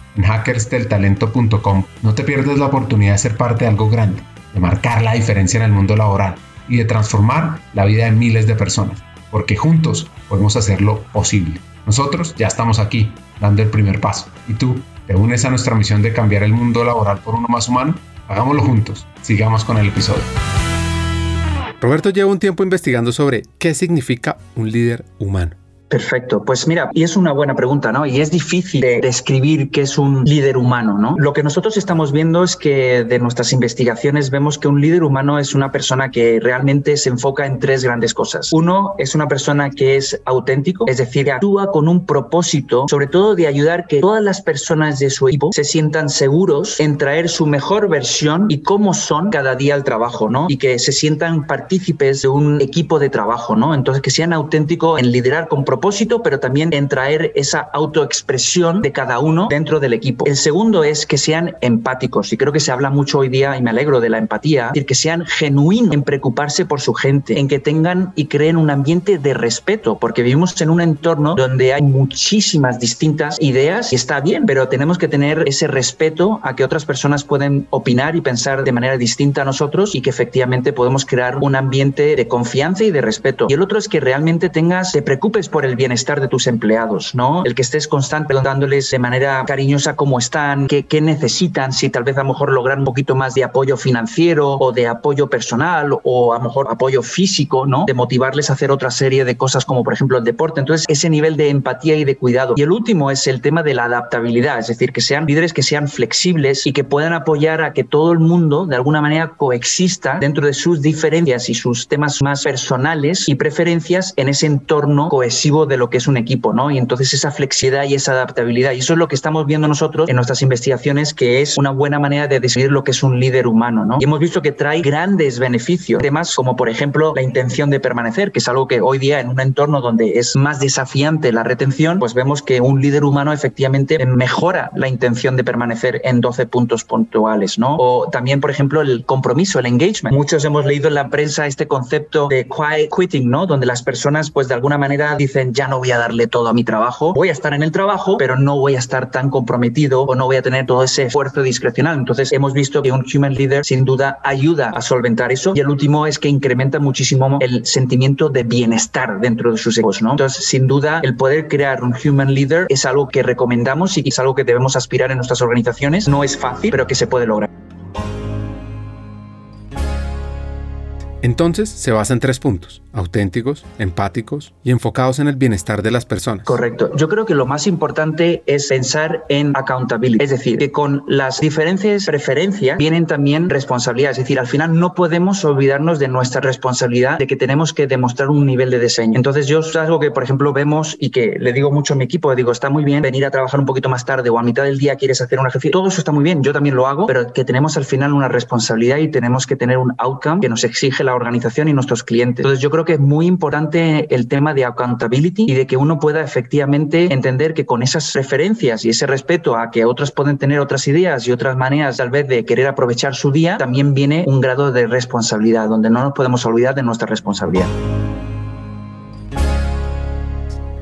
en hackersdeltalento.com. No te pierdas la oportunidad de ser parte de algo grande, de marcar la diferencia en el mundo laboral y de transformar la vida de miles de personas, porque juntos podemos hacerlo posible. Nosotros ya estamos aquí, dando el primer paso. ¿Y tú? ¿Te unes a nuestra misión de cambiar el mundo laboral por uno más humano? Hagámoslo juntos. Sigamos con el episodio. Roberto lleva un tiempo investigando sobre qué significa un líder humano. Perfecto. Pues mira, y es una buena pregunta, ¿no? Y es difícil de describir qué es un líder humano, ¿no? Lo que nosotros estamos viendo es que de nuestras investigaciones vemos que un líder humano es una persona que realmente se enfoca en tres grandes cosas. Uno es una persona que es auténtico, es decir, actúa con un propósito, sobre todo de ayudar que todas las personas de su equipo se sientan seguros en traer su mejor versión y cómo son cada día al trabajo, ¿no? Y que se sientan partícipes de un equipo de trabajo, ¿no? Entonces, que sean auténticos en liderar con propósito pero también en traer esa autoexpresión de cada uno dentro del equipo. El segundo es que sean empáticos y creo que se habla mucho hoy día y me alegro de la empatía, es decir, que sean genuinos en preocuparse por su gente, en que tengan y creen un ambiente de respeto, porque vivimos en un entorno donde hay muchísimas distintas ideas y está bien, pero tenemos que tener ese respeto a que otras personas pueden opinar y pensar de manera distinta a nosotros y que efectivamente podemos crear un ambiente de confianza y de respeto. Y el otro es que realmente tengas, te preocupes por el el bienestar de tus empleados, ¿no? El que estés constante preguntándoles de manera cariñosa cómo están, qué, qué necesitan, si tal vez a lo mejor lograr un poquito más de apoyo financiero o de apoyo personal o a lo mejor apoyo físico, ¿no? De motivarles a hacer otra serie de cosas como por ejemplo el deporte. Entonces, ese nivel de empatía y de cuidado. Y el último es el tema de la adaptabilidad, es decir, que sean líderes que sean flexibles y que puedan apoyar a que todo el mundo de alguna manera coexista dentro de sus diferencias y sus temas más personales y preferencias en ese entorno cohesivo de lo que es un equipo, ¿no? Y entonces esa flexibilidad y esa adaptabilidad. Y eso es lo que estamos viendo nosotros en nuestras investigaciones, que es una buena manera de decidir lo que es un líder humano, ¿no? Y hemos visto que trae grandes beneficios, temas como por ejemplo la intención de permanecer, que es algo que hoy día en un entorno donde es más desafiante la retención, pues vemos que un líder humano efectivamente mejora la intención de permanecer en 12 puntos puntuales, ¿no? O también, por ejemplo, el compromiso, el engagement. Muchos hemos leído en la prensa este concepto de quiet quitting, ¿no? Donde las personas, pues de alguna manera dicen, ya no voy a darle todo a mi trabajo, voy a estar en el trabajo, pero no voy a estar tan comprometido o no voy a tener todo ese esfuerzo discrecional. Entonces hemos visto que un human leader sin duda ayuda a solventar eso y el último es que incrementa muchísimo el sentimiento de bienestar dentro de sus equipos, ¿no? Entonces, sin duda, el poder crear un human leader es algo que recomendamos y es algo que debemos aspirar en nuestras organizaciones. No es fácil, pero que se puede lograr. Entonces se basa en tres puntos, auténticos, empáticos y enfocados en el bienestar de las personas. Correcto. Yo creo que lo más importante es pensar en accountability, es decir, que con las diferentes preferencias vienen también responsabilidades, es decir, al final no podemos olvidarnos de nuestra responsabilidad de que tenemos que demostrar un nivel de diseño. Entonces yo es algo que, por ejemplo, vemos y que le digo mucho a mi equipo, digo, está muy bien venir a trabajar un poquito más tarde o a mitad del día quieres hacer un ejercicio, todo eso está muy bien, yo también lo hago, pero que tenemos al final una responsabilidad y tenemos que tener un outcome que nos exige la organización y nuestros clientes. Entonces yo creo que es muy importante el tema de accountability y de que uno pueda efectivamente entender que con esas referencias y ese respeto a que otras pueden tener otras ideas y otras maneras tal vez de querer aprovechar su día, también viene un grado de responsabilidad, donde no nos podemos olvidar de nuestra responsabilidad.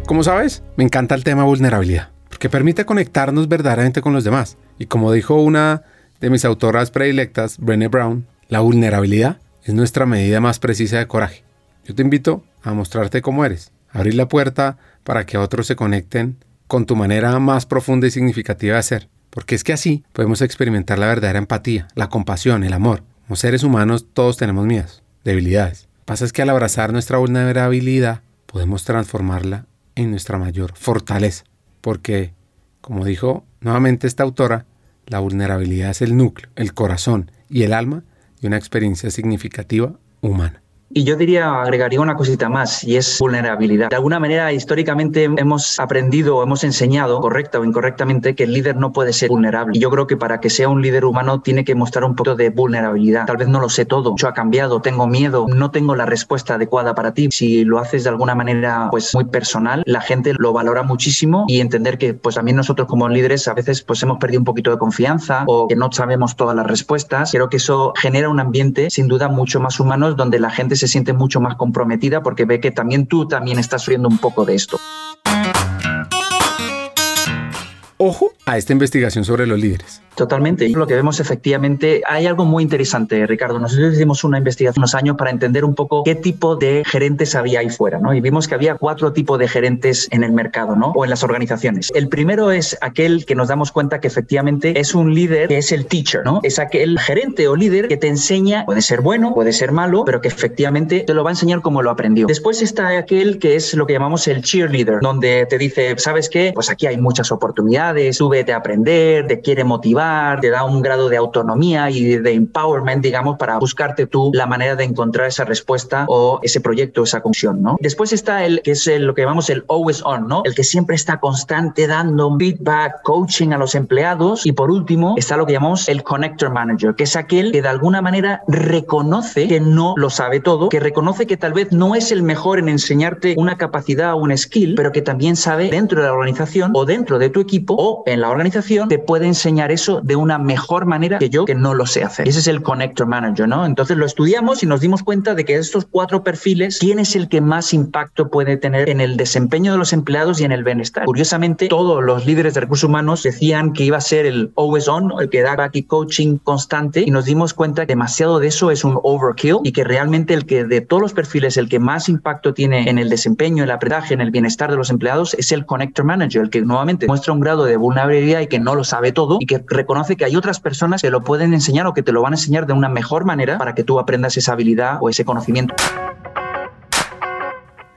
Como sabes, me encanta el tema vulnerabilidad, porque permite conectarnos verdaderamente con los demás. Y como dijo una de mis autoras predilectas, Brené Brown, la vulnerabilidad es nuestra medida más precisa de coraje. Yo te invito a mostrarte cómo eres, abrir la puerta para que otros se conecten con tu manera más profunda y significativa de ser, porque es que así podemos experimentar la verdadera empatía, la compasión, el amor. Como seres humanos todos tenemos miedos, debilidades. Lo que pasa es que al abrazar nuestra vulnerabilidad podemos transformarla en nuestra mayor fortaleza, porque, como dijo nuevamente esta autora, la vulnerabilidad es el núcleo, el corazón y el alma de una experiencia significativa humana. Y yo diría, agregaría una cosita más, y es vulnerabilidad. De alguna manera, históricamente hemos aprendido, hemos enseñado, correcta o incorrectamente, que el líder no puede ser vulnerable. Y yo creo que para que sea un líder humano tiene que mostrar un poco de vulnerabilidad. Tal vez no lo sé todo, mucho ha cambiado, tengo miedo, no tengo la respuesta adecuada para ti. Si lo haces de alguna manera pues muy personal, la gente lo valora muchísimo y entender que pues también nosotros como líderes a veces pues hemos perdido un poquito de confianza o que no sabemos todas las respuestas. Creo que eso genera un ambiente sin duda mucho más humano donde la gente se siente mucho más comprometida porque ve que también tú también estás sufriendo un poco de esto. Ojo a esta investigación sobre los líderes. Totalmente. Lo que vemos efectivamente, hay algo muy interesante, Ricardo. Nosotros hicimos una investigación unos años para entender un poco qué tipo de gerentes había ahí fuera, ¿no? Y vimos que había cuatro tipos de gerentes en el mercado, ¿no? O en las organizaciones. El primero es aquel que nos damos cuenta que efectivamente es un líder que es el teacher, ¿no? Es aquel gerente o líder que te enseña, puede ser bueno, puede ser malo, pero que efectivamente te lo va a enseñar como lo aprendió. Después está aquel que es lo que llamamos el cheerleader, donde te dice, ¿sabes qué? Pues aquí hay muchas oportunidades, tú vete a aprender, te quiere motivar te da un grado de autonomía y de empowerment, digamos, para buscarte tú la manera de encontrar esa respuesta o ese proyecto, esa función, ¿no? Después está el que es lo que llamamos el always on, ¿no? El que siempre está constante dando feedback, coaching a los empleados. Y por último está lo que llamamos el connector manager, que es aquel que de alguna manera reconoce que no lo sabe todo, que reconoce que tal vez no es el mejor en enseñarte una capacidad o un skill, pero que también sabe dentro de la organización o dentro de tu equipo o en la organización te puede enseñar eso de una mejor manera que yo que no lo sé hacer. Ese es el Connector Manager, ¿no? Entonces lo estudiamos y nos dimos cuenta de que estos cuatro perfiles, ¿quién es el que más impacto puede tener en el desempeño de los empleados y en el bienestar? Curiosamente, todos los líderes de recursos humanos decían que iba a ser el always on, el que da back y coaching constante y nos dimos cuenta que demasiado de eso es un overkill y que realmente el que de todos los perfiles el que más impacto tiene en el desempeño, el aprendizaje, en el bienestar de los empleados es el Connector Manager, el que nuevamente muestra un grado de vulnerabilidad y que no lo sabe todo y que reconoce que hay otras personas que lo pueden enseñar o que te lo van a enseñar de una mejor manera para que tú aprendas esa habilidad o ese conocimiento.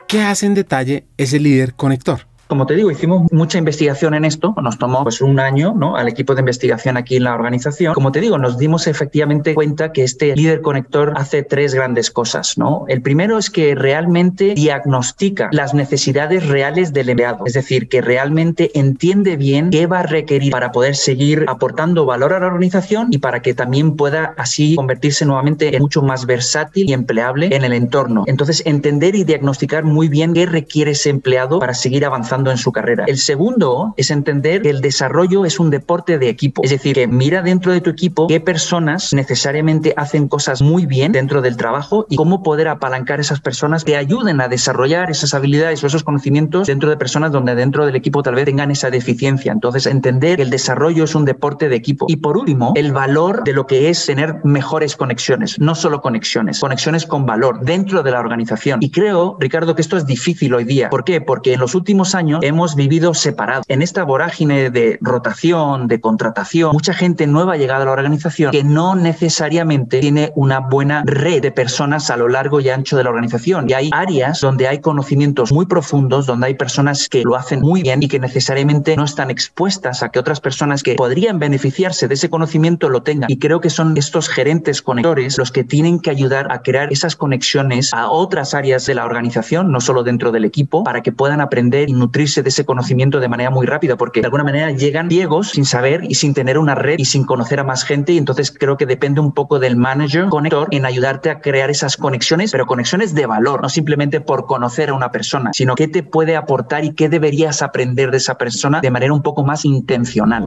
¿Qué hace en detalle ese líder conector? Como te digo, hicimos mucha investigación en esto, nos tomó pues un año ¿no? al equipo de investigación aquí en la organización. Como te digo, nos dimos efectivamente cuenta que este líder conector hace tres grandes cosas. ¿no? El primero es que realmente diagnostica las necesidades reales del empleado, es decir, que realmente entiende bien qué va a requerir para poder seguir aportando valor a la organización y para que también pueda así convertirse nuevamente en mucho más versátil y empleable en el entorno. Entonces, entender y diagnosticar muy bien qué requiere ese empleado para seguir avanzando en su carrera. El segundo es entender que el desarrollo es un deporte de equipo, es decir, que mira dentro de tu equipo qué personas necesariamente hacen cosas muy bien dentro del trabajo y cómo poder apalancar esas personas que ayuden a desarrollar esas habilidades o esos conocimientos dentro de personas donde dentro del equipo tal vez tengan esa deficiencia. Entonces, entender que el desarrollo es un deporte de equipo. Y por último, el valor de lo que es tener mejores conexiones, no solo conexiones, conexiones con valor dentro de la organización. Y creo, Ricardo, que esto es difícil hoy día. ¿Por qué? Porque en los últimos años hemos vivido separados. En esta vorágine de rotación, de contratación, mucha gente nueva ha llegado a la organización que no necesariamente tiene una buena red de personas a lo largo y ancho de la organización. Y hay áreas donde hay conocimientos muy profundos, donde hay personas que lo hacen muy bien y que necesariamente no están expuestas a que otras personas que podrían beneficiarse de ese conocimiento lo tengan. Y creo que son estos gerentes conectores los que tienen que ayudar a crear esas conexiones a otras áreas de la organización, no solo dentro del equipo, para que puedan aprender y nutrir de ese conocimiento de manera muy rápida, porque de alguna manera llegan ciegos sin saber y sin tener una red y sin conocer a más gente. Y entonces creo que depende un poco del manager conector en ayudarte a crear esas conexiones, pero conexiones de valor, no simplemente por conocer a una persona, sino qué te puede aportar y qué deberías aprender de esa persona de manera un poco más intencional.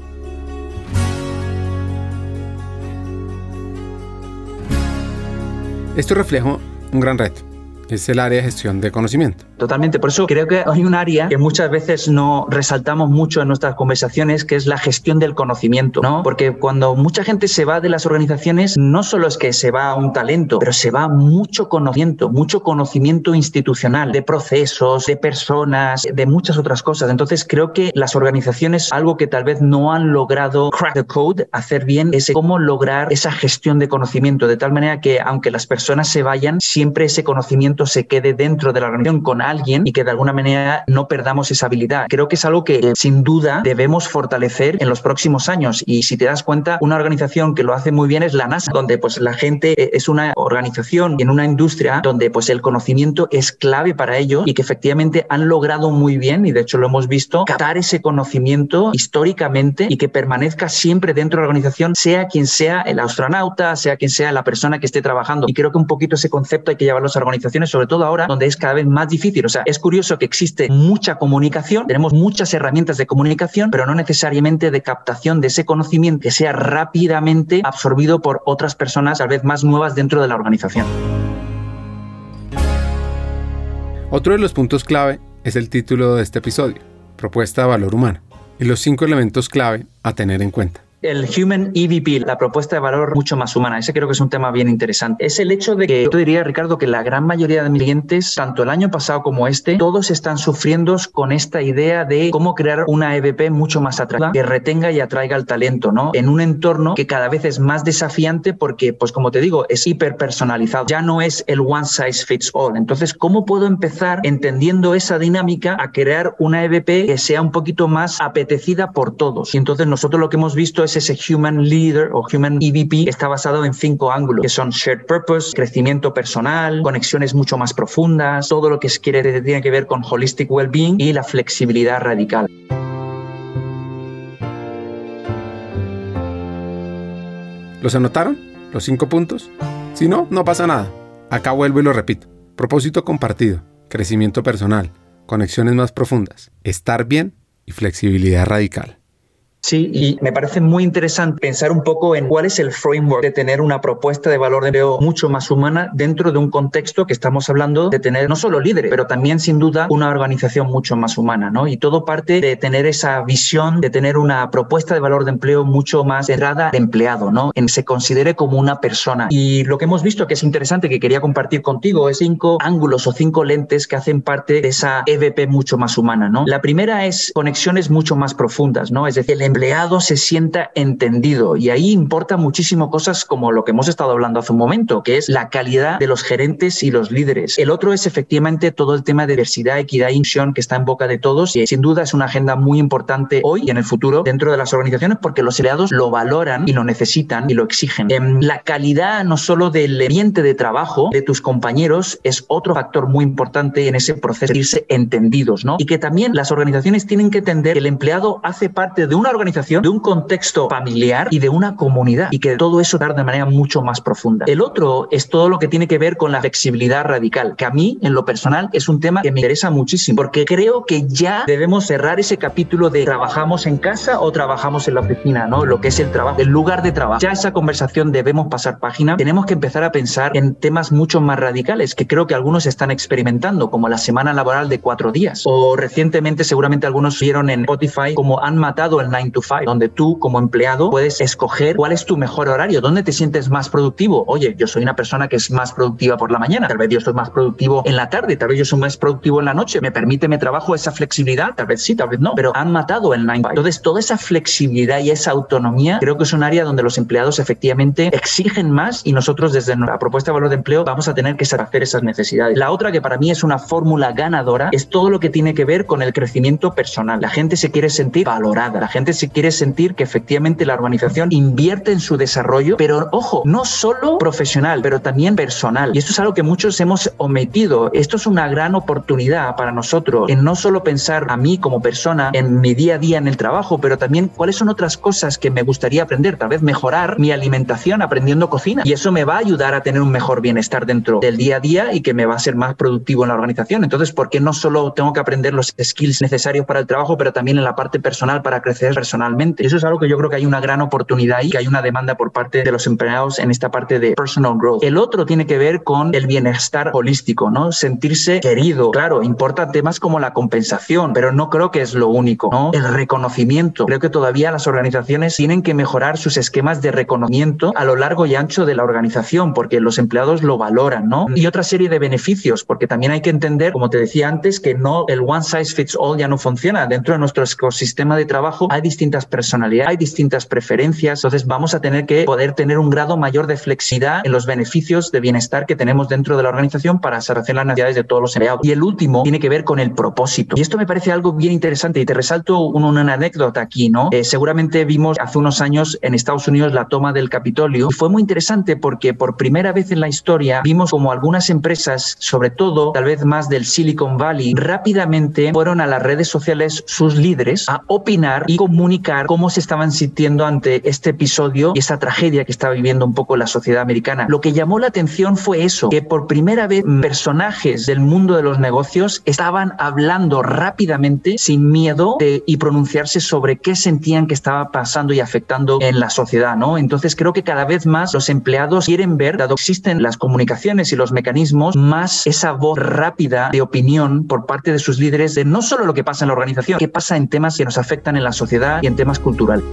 Esto refleja un gran reto es el área de gestión de conocimiento. Totalmente, por eso creo que hay un área que muchas veces no resaltamos mucho en nuestras conversaciones, que es la gestión del conocimiento, ¿no? Porque cuando mucha gente se va de las organizaciones, no solo es que se va un talento, pero se va mucho conocimiento, mucho conocimiento institucional, de procesos, de personas, de muchas otras cosas. Entonces creo que las organizaciones, algo que tal vez no han logrado crack the code, hacer bien, es cómo lograr esa gestión de conocimiento, de tal manera que aunque las personas se vayan, siempre ese conocimiento se quede dentro de la organización con alguien y que de alguna manera no perdamos esa habilidad. Creo que es algo que sin duda debemos fortalecer en los próximos años. Y si te das cuenta, una organización que lo hace muy bien es la NASA, donde pues la gente eh, es una organización en una industria donde pues el conocimiento es clave para ellos y que efectivamente han logrado muy bien, y de hecho lo hemos visto, captar ese conocimiento históricamente y que permanezca siempre dentro de la organización, sea quien sea el astronauta, sea quien sea la persona que esté trabajando. Y creo que un poquito ese concepto hay que llevarlo a las organizaciones, sobre todo ahora donde es cada vez más difícil. O sea, es curioso que existe mucha comunicación, tenemos muchas herramientas de comunicación, pero no necesariamente de captación de ese conocimiento que sea rápidamente absorbido por otras personas, tal vez más nuevas dentro de la organización. Otro de los puntos clave es el título de este episodio, Propuesta de Valor Humano, y los cinco elementos clave a tener en cuenta el Human EVP, la propuesta de valor mucho más humana. Ese creo que es un tema bien interesante. Es el hecho de que yo diría, Ricardo, que la gran mayoría de mis clientes, tanto el año pasado como este, todos están sufriendo con esta idea de cómo crear una EVP mucho más atractiva, que retenga y atraiga el talento, ¿no? En un entorno que cada vez es más desafiante porque, pues como te digo, es hiper personalizado. Ya no es el one size fits all. Entonces, ¿cómo puedo empezar entendiendo esa dinámica a crear una EVP que sea un poquito más apetecida por todos? Y entonces nosotros lo que hemos visto es ese Human Leader o Human EVP está basado en cinco ángulos, que son Shared Purpose, crecimiento personal, conexiones mucho más profundas, todo lo que quiere, tiene que ver con Holistic Wellbeing y la flexibilidad radical. ¿Los anotaron? ¿Los cinco puntos? Si no, no pasa nada. Acá vuelvo y lo repito. Propósito compartido, crecimiento personal, conexiones más profundas, estar bien y flexibilidad radical. Sí, y me parece muy interesante pensar un poco en cuál es el framework de tener una propuesta de valor de empleo mucho más humana dentro de un contexto que estamos hablando de tener no solo líderes, pero también sin duda una organización mucho más humana, ¿no? Y todo parte de tener esa visión de tener una propuesta de valor de empleo mucho más cerrada de empleado, ¿no? En se considere como una persona. Y lo que hemos visto que es interesante que quería compartir contigo es cinco ángulos o cinco lentes que hacen parte de esa EVP mucho más humana, ¿no? La primera es conexiones mucho más profundas, ¿no? Es decir, el empleado se sienta entendido. Y ahí importa muchísimo cosas como lo que hemos estado hablando hace un momento, que es la calidad de los gerentes y los líderes. El otro es efectivamente todo el tema de diversidad, equidad e inclusión que está en boca de todos y sin duda es una agenda muy importante hoy y en el futuro dentro de las organizaciones porque los empleados lo valoran y lo necesitan y lo exigen. Em, la calidad no solo del ambiente de trabajo de tus compañeros es otro factor muy importante en ese proceso de irse entendidos, ¿no? Y que también las organizaciones tienen que entender que el empleado hace parte de una organización de un contexto familiar y de una comunidad y que todo eso dar de manera mucho más profunda. El otro es todo lo que tiene que ver con la flexibilidad radical, que a mí en lo personal es un tema que me interesa muchísimo porque creo que ya debemos cerrar ese capítulo de trabajamos en casa o trabajamos en la oficina, ¿no? Lo que es el trabajo, el lugar de trabajo. Ya esa conversación debemos pasar página. Tenemos que empezar a pensar en temas mucho más radicales que creo que algunos están experimentando, como la semana laboral de cuatro días. O recientemente seguramente algunos vieron en Spotify como han matado el 9 to 5, donde tú como empleado puedes escoger cuál es tu mejor horario, dónde te sientes más productivo. Oye, yo soy una persona que es más productiva por la mañana, tal vez yo soy más productivo en la tarde, tal vez yo soy más productivo en la noche. ¿Me permite mi trabajo esa flexibilidad? Tal vez sí, tal vez no, pero han matado el 9 Entonces, toda esa flexibilidad y esa autonomía creo que es un área donde los empleados efectivamente exigen más y nosotros desde nuestra propuesta de valor de empleo vamos a tener que satisfacer esas necesidades. La otra que para mí es una fórmula ganadora es todo lo que tiene que ver con el crecimiento personal. La gente se quiere sentir valorada, la gente se quiere sentir que efectivamente la organización invierte en su desarrollo, pero ojo, no solo profesional, pero también personal. Y esto es algo que muchos hemos omitido. Esto es una gran oportunidad para nosotros en no solo pensar a mí como persona en mi día a día en el trabajo, pero también cuáles son otras cosas que me gustaría aprender, tal vez mejorar mi alimentación aprendiendo cocina. Y eso me va a ayudar a tener un mejor bienestar dentro del día a día y que me va a ser más productivo en la organización. Entonces, ¿por qué no solo tengo que aprender los skills necesarios para el trabajo, pero también en la parte personal para crecer personalmente? Eso es algo que yo creo que hay una gran oportunidad y que hay una demanda por parte de los empleados en esta parte de personal growth. El otro tiene que ver con el bienestar holístico, ¿no? Sentirse querido. Claro, importa temas como la compensación, pero no creo que es lo único, ¿no? El reconocimiento. Creo que todavía las organizaciones tienen que mejorar sus esquemas de reconocimiento a lo largo y ancho de la organización, porque los empleados lo valoran, ¿no? Y otra serie de beneficios, porque también hay que entender, como te decía antes, que no el one size fits all ya no funciona. Dentro de nuestro ecosistema de trabajo hay distintas personalidades, hay distintas preferencias, entonces vamos a tener que poder tener un grado mayor de flexibilidad en los beneficios de bienestar que tenemos dentro de la organización para satisfacer las necesidades de todos los empleados. Y el último tiene que ver con el propósito. Y esto me parece algo bien interesante y te resalto una, anécdota aquí, ¿no? Eh, seguramente vimos hace unos años en Estados Unidos la toma del Capitolio y fue muy interesante porque por primera vez en la historia vimos como algunas empresas, sobre todo tal vez más del Silicon Valley, rápidamente fueron a las redes sociales sus líderes a opinar y comunicar cómo se estaban sintiendo ante este episodio y esta tragedia que estaba viviendo un poco la sociedad americana. Lo que llamó la atención fue eso, que por primera vez personajes del mundo de los negocios estaban hablando rápidamente, sin miedo, y pronunciarse sobre qué sentían que estaba pasando y afectando en la sociedad. Entonces creo que cada vez más los empleados quieren ver, dado que existen las comunicaciones y los mecanismos, más esa voz rápida de opinión por parte de sus líderes de no solo lo que pasa en la organización, qué pasa en temas que nos afectan en la sociedad y en temas culturales.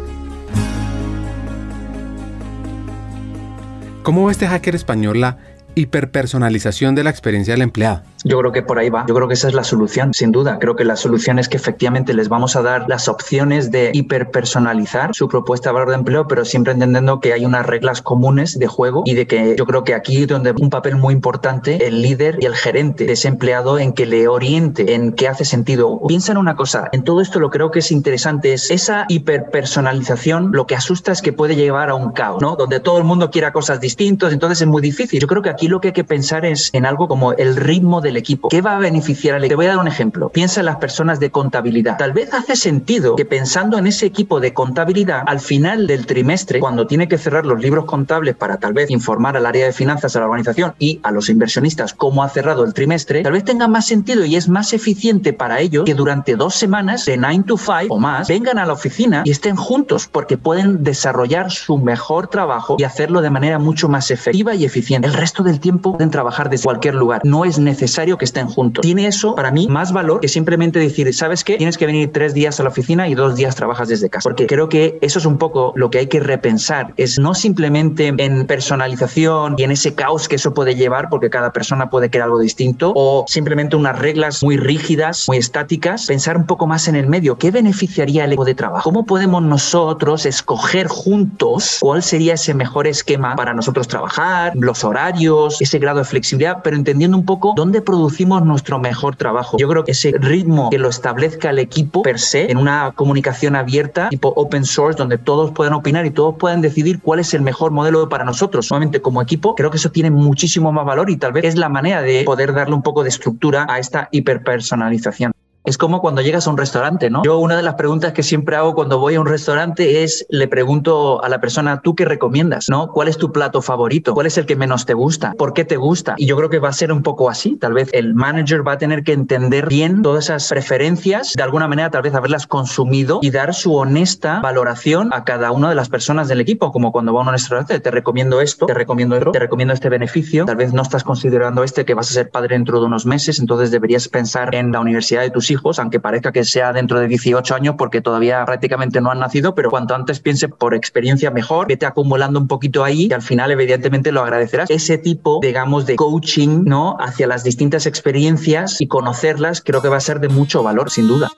¿Cómo ve este hacker español la hiperpersonalización de la experiencia del empleado? Yo creo que por ahí va. Yo creo que esa es la solución, sin duda. Creo que la solución es que efectivamente les vamos a dar las opciones de hiperpersonalizar su propuesta de valor de empleo, pero siempre entendiendo que hay unas reglas comunes de juego y de que yo creo que aquí donde un papel muy importante el líder y el gerente de ese empleado en que le oriente en qué hace sentido. Piensa en una cosa, en todo esto lo creo que es interesante es esa hiperpersonalización, lo que asusta es que puede llevar a un caos, ¿no? Donde todo el mundo quiera cosas distintas, entonces es muy difícil. Yo creo que aquí lo que hay que pensar es en algo como el ritmo de equipo. ¿Qué va a beneficiar al equipo? Te voy a dar un ejemplo. Piensa en las personas de contabilidad. Tal vez hace sentido que pensando en ese equipo de contabilidad, al final del trimestre, cuando tiene que cerrar los libros contables para tal vez informar al área de finanzas, a la organización y a los inversionistas cómo ha cerrado el trimestre, tal vez tenga más sentido y es más eficiente para ellos que durante dos semanas de 9 to 5 o más vengan a la oficina y estén juntos porque pueden desarrollar su mejor trabajo y hacerlo de manera mucho más efectiva y eficiente. El resto del tiempo pueden trabajar desde cualquier lugar. No es necesario que estén juntos. Tiene eso para mí más valor que simplemente decir, ¿sabes qué? Tienes que venir tres días a la oficina y dos días trabajas desde casa. Porque creo que eso es un poco lo que hay que repensar. Es no simplemente en personalización y en ese caos que eso puede llevar, porque cada persona puede querer algo distinto, o simplemente unas reglas muy rígidas, muy estáticas. Pensar un poco más en el medio. ¿Qué beneficiaría el equipo de trabajo? ¿Cómo podemos nosotros escoger juntos cuál sería ese mejor esquema para nosotros trabajar, los horarios, ese grado de flexibilidad, pero entendiendo un poco dónde producimos nuestro mejor trabajo. Yo creo que ese ritmo que lo establezca el equipo per se en una comunicación abierta, tipo open source, donde todos puedan opinar y todos puedan decidir cuál es el mejor modelo para nosotros, solamente como equipo, creo que eso tiene muchísimo más valor y tal vez es la manera de poder darle un poco de estructura a esta hiperpersonalización. Es como cuando llegas a un restaurante, ¿no? Yo una de las preguntas que siempre hago cuando voy a un restaurante es, le pregunto a la persona, ¿tú qué recomiendas? ¿No? ¿Cuál es tu plato favorito? ¿Cuál es el que menos te gusta? ¿Por qué te gusta? Y yo creo que va a ser un poco así. Tal vez el manager va a tener que entender bien todas esas preferencias, de alguna manera tal vez haberlas consumido y dar su honesta valoración a cada una de las personas del equipo, como cuando va a un restaurante, te recomiendo esto, te recomiendo esto, te recomiendo este beneficio, tal vez no estás considerando este que vas a ser padre dentro de unos meses, entonces deberías pensar en la universidad de tus hijos, aunque parezca que sea dentro de 18 años porque todavía prácticamente no han nacido, pero cuanto antes piense por experiencia mejor, vete acumulando un poquito ahí y al final evidentemente lo agradecerás. Ese tipo, digamos, de coaching, ¿no? Hacia las distintas experiencias y conocerlas, creo que va a ser de mucho valor, sin duda.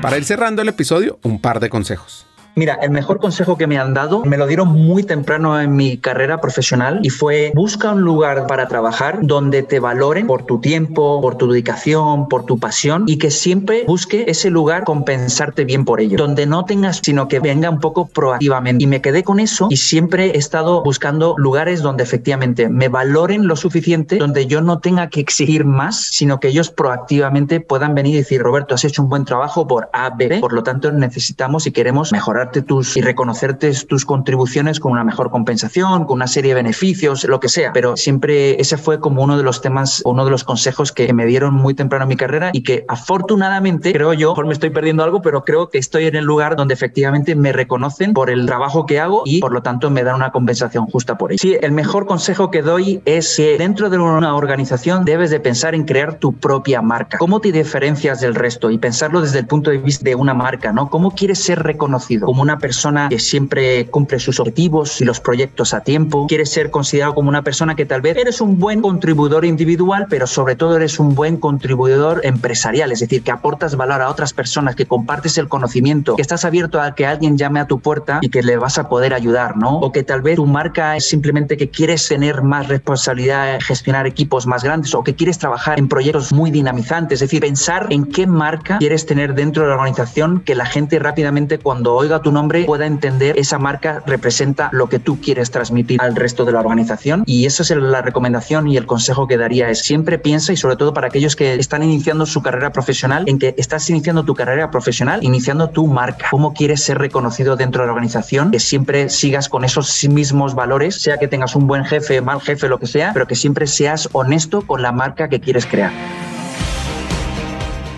Para ir cerrando el episodio, un par de consejos. Mira, el mejor consejo que me han dado me lo dieron muy temprano en mi carrera profesional y fue busca un lugar para trabajar donde te valoren por tu tiempo, por tu dedicación, por tu pasión y que siempre busque ese lugar compensarte bien por ello, donde no tengas, sino que venga un poco proactivamente. Y me quedé con eso y siempre he estado buscando lugares donde efectivamente me valoren lo suficiente, donde yo no tenga que exigir más, sino que ellos proactivamente puedan venir y decir, Roberto, has hecho un buen trabajo por A, B, por lo tanto necesitamos y queremos mejorar tus y reconocerte tus contribuciones con una mejor compensación, con una serie de beneficios, lo que sea. Pero siempre ese fue como uno de los temas, uno de los consejos que me dieron muy temprano en mi carrera y que afortunadamente creo yo, por me estoy perdiendo algo, pero creo que estoy en el lugar donde efectivamente me reconocen por el trabajo que hago y por lo tanto me dan una compensación justa por ello. Sí, el mejor consejo que doy es que dentro de una organización debes de pensar en crear tu propia marca. ¿Cómo te diferencias del resto? Y pensarlo desde el punto de vista de una marca, ¿no? ¿Cómo quieres ser reconocido? Como una persona que siempre cumple sus objetivos y los proyectos a tiempo. Quieres ser considerado como una persona que tal vez eres un buen contribuidor individual, pero sobre todo eres un buen contribuidor empresarial, es decir, que aportas valor a otras personas, que compartes el conocimiento, que estás abierto a que alguien llame a tu puerta y que le vas a poder ayudar, ¿no? O que tal vez tu marca es simplemente que quieres tener más responsabilidad, gestionar equipos más grandes o que quieres trabajar en proyectos muy dinamizantes, es decir, pensar en qué marca quieres tener dentro de la organización que la gente rápidamente cuando oiga tu nombre pueda entender esa marca representa lo que tú quieres transmitir al resto de la organización. Y esa es la recomendación y el consejo que daría es siempre piensa y sobre todo para aquellos que están iniciando su carrera profesional en que estás iniciando tu carrera profesional, iniciando tu marca, cómo quieres ser reconocido dentro de la organización, que siempre sigas con esos mismos valores, sea que tengas un buen jefe, mal jefe, lo que sea, pero que siempre seas honesto con la marca que quieres crear.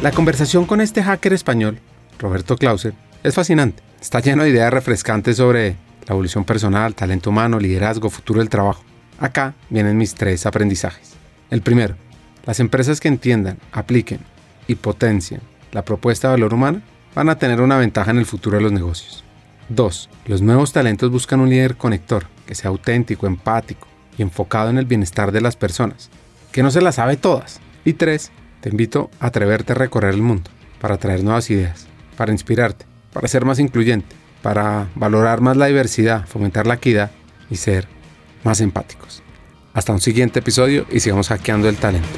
La conversación con este hacker español, Roberto Clauser, es fascinante. Está lleno de ideas refrescantes sobre la evolución personal, talento humano, liderazgo, futuro del trabajo. Acá vienen mis tres aprendizajes. El primero, las empresas que entiendan, apliquen y potencien la propuesta de valor humana van a tener una ventaja en el futuro de los negocios. 2. Los nuevos talentos buscan un líder conector, que sea auténtico, empático y enfocado en el bienestar de las personas, que no se las sabe todas. Y 3. Te invito a atreverte a recorrer el mundo para traer nuevas ideas, para inspirarte, para ser más incluyente, para valorar más la diversidad, fomentar la equidad y ser más empáticos. Hasta un siguiente episodio y sigamos hackeando el talento.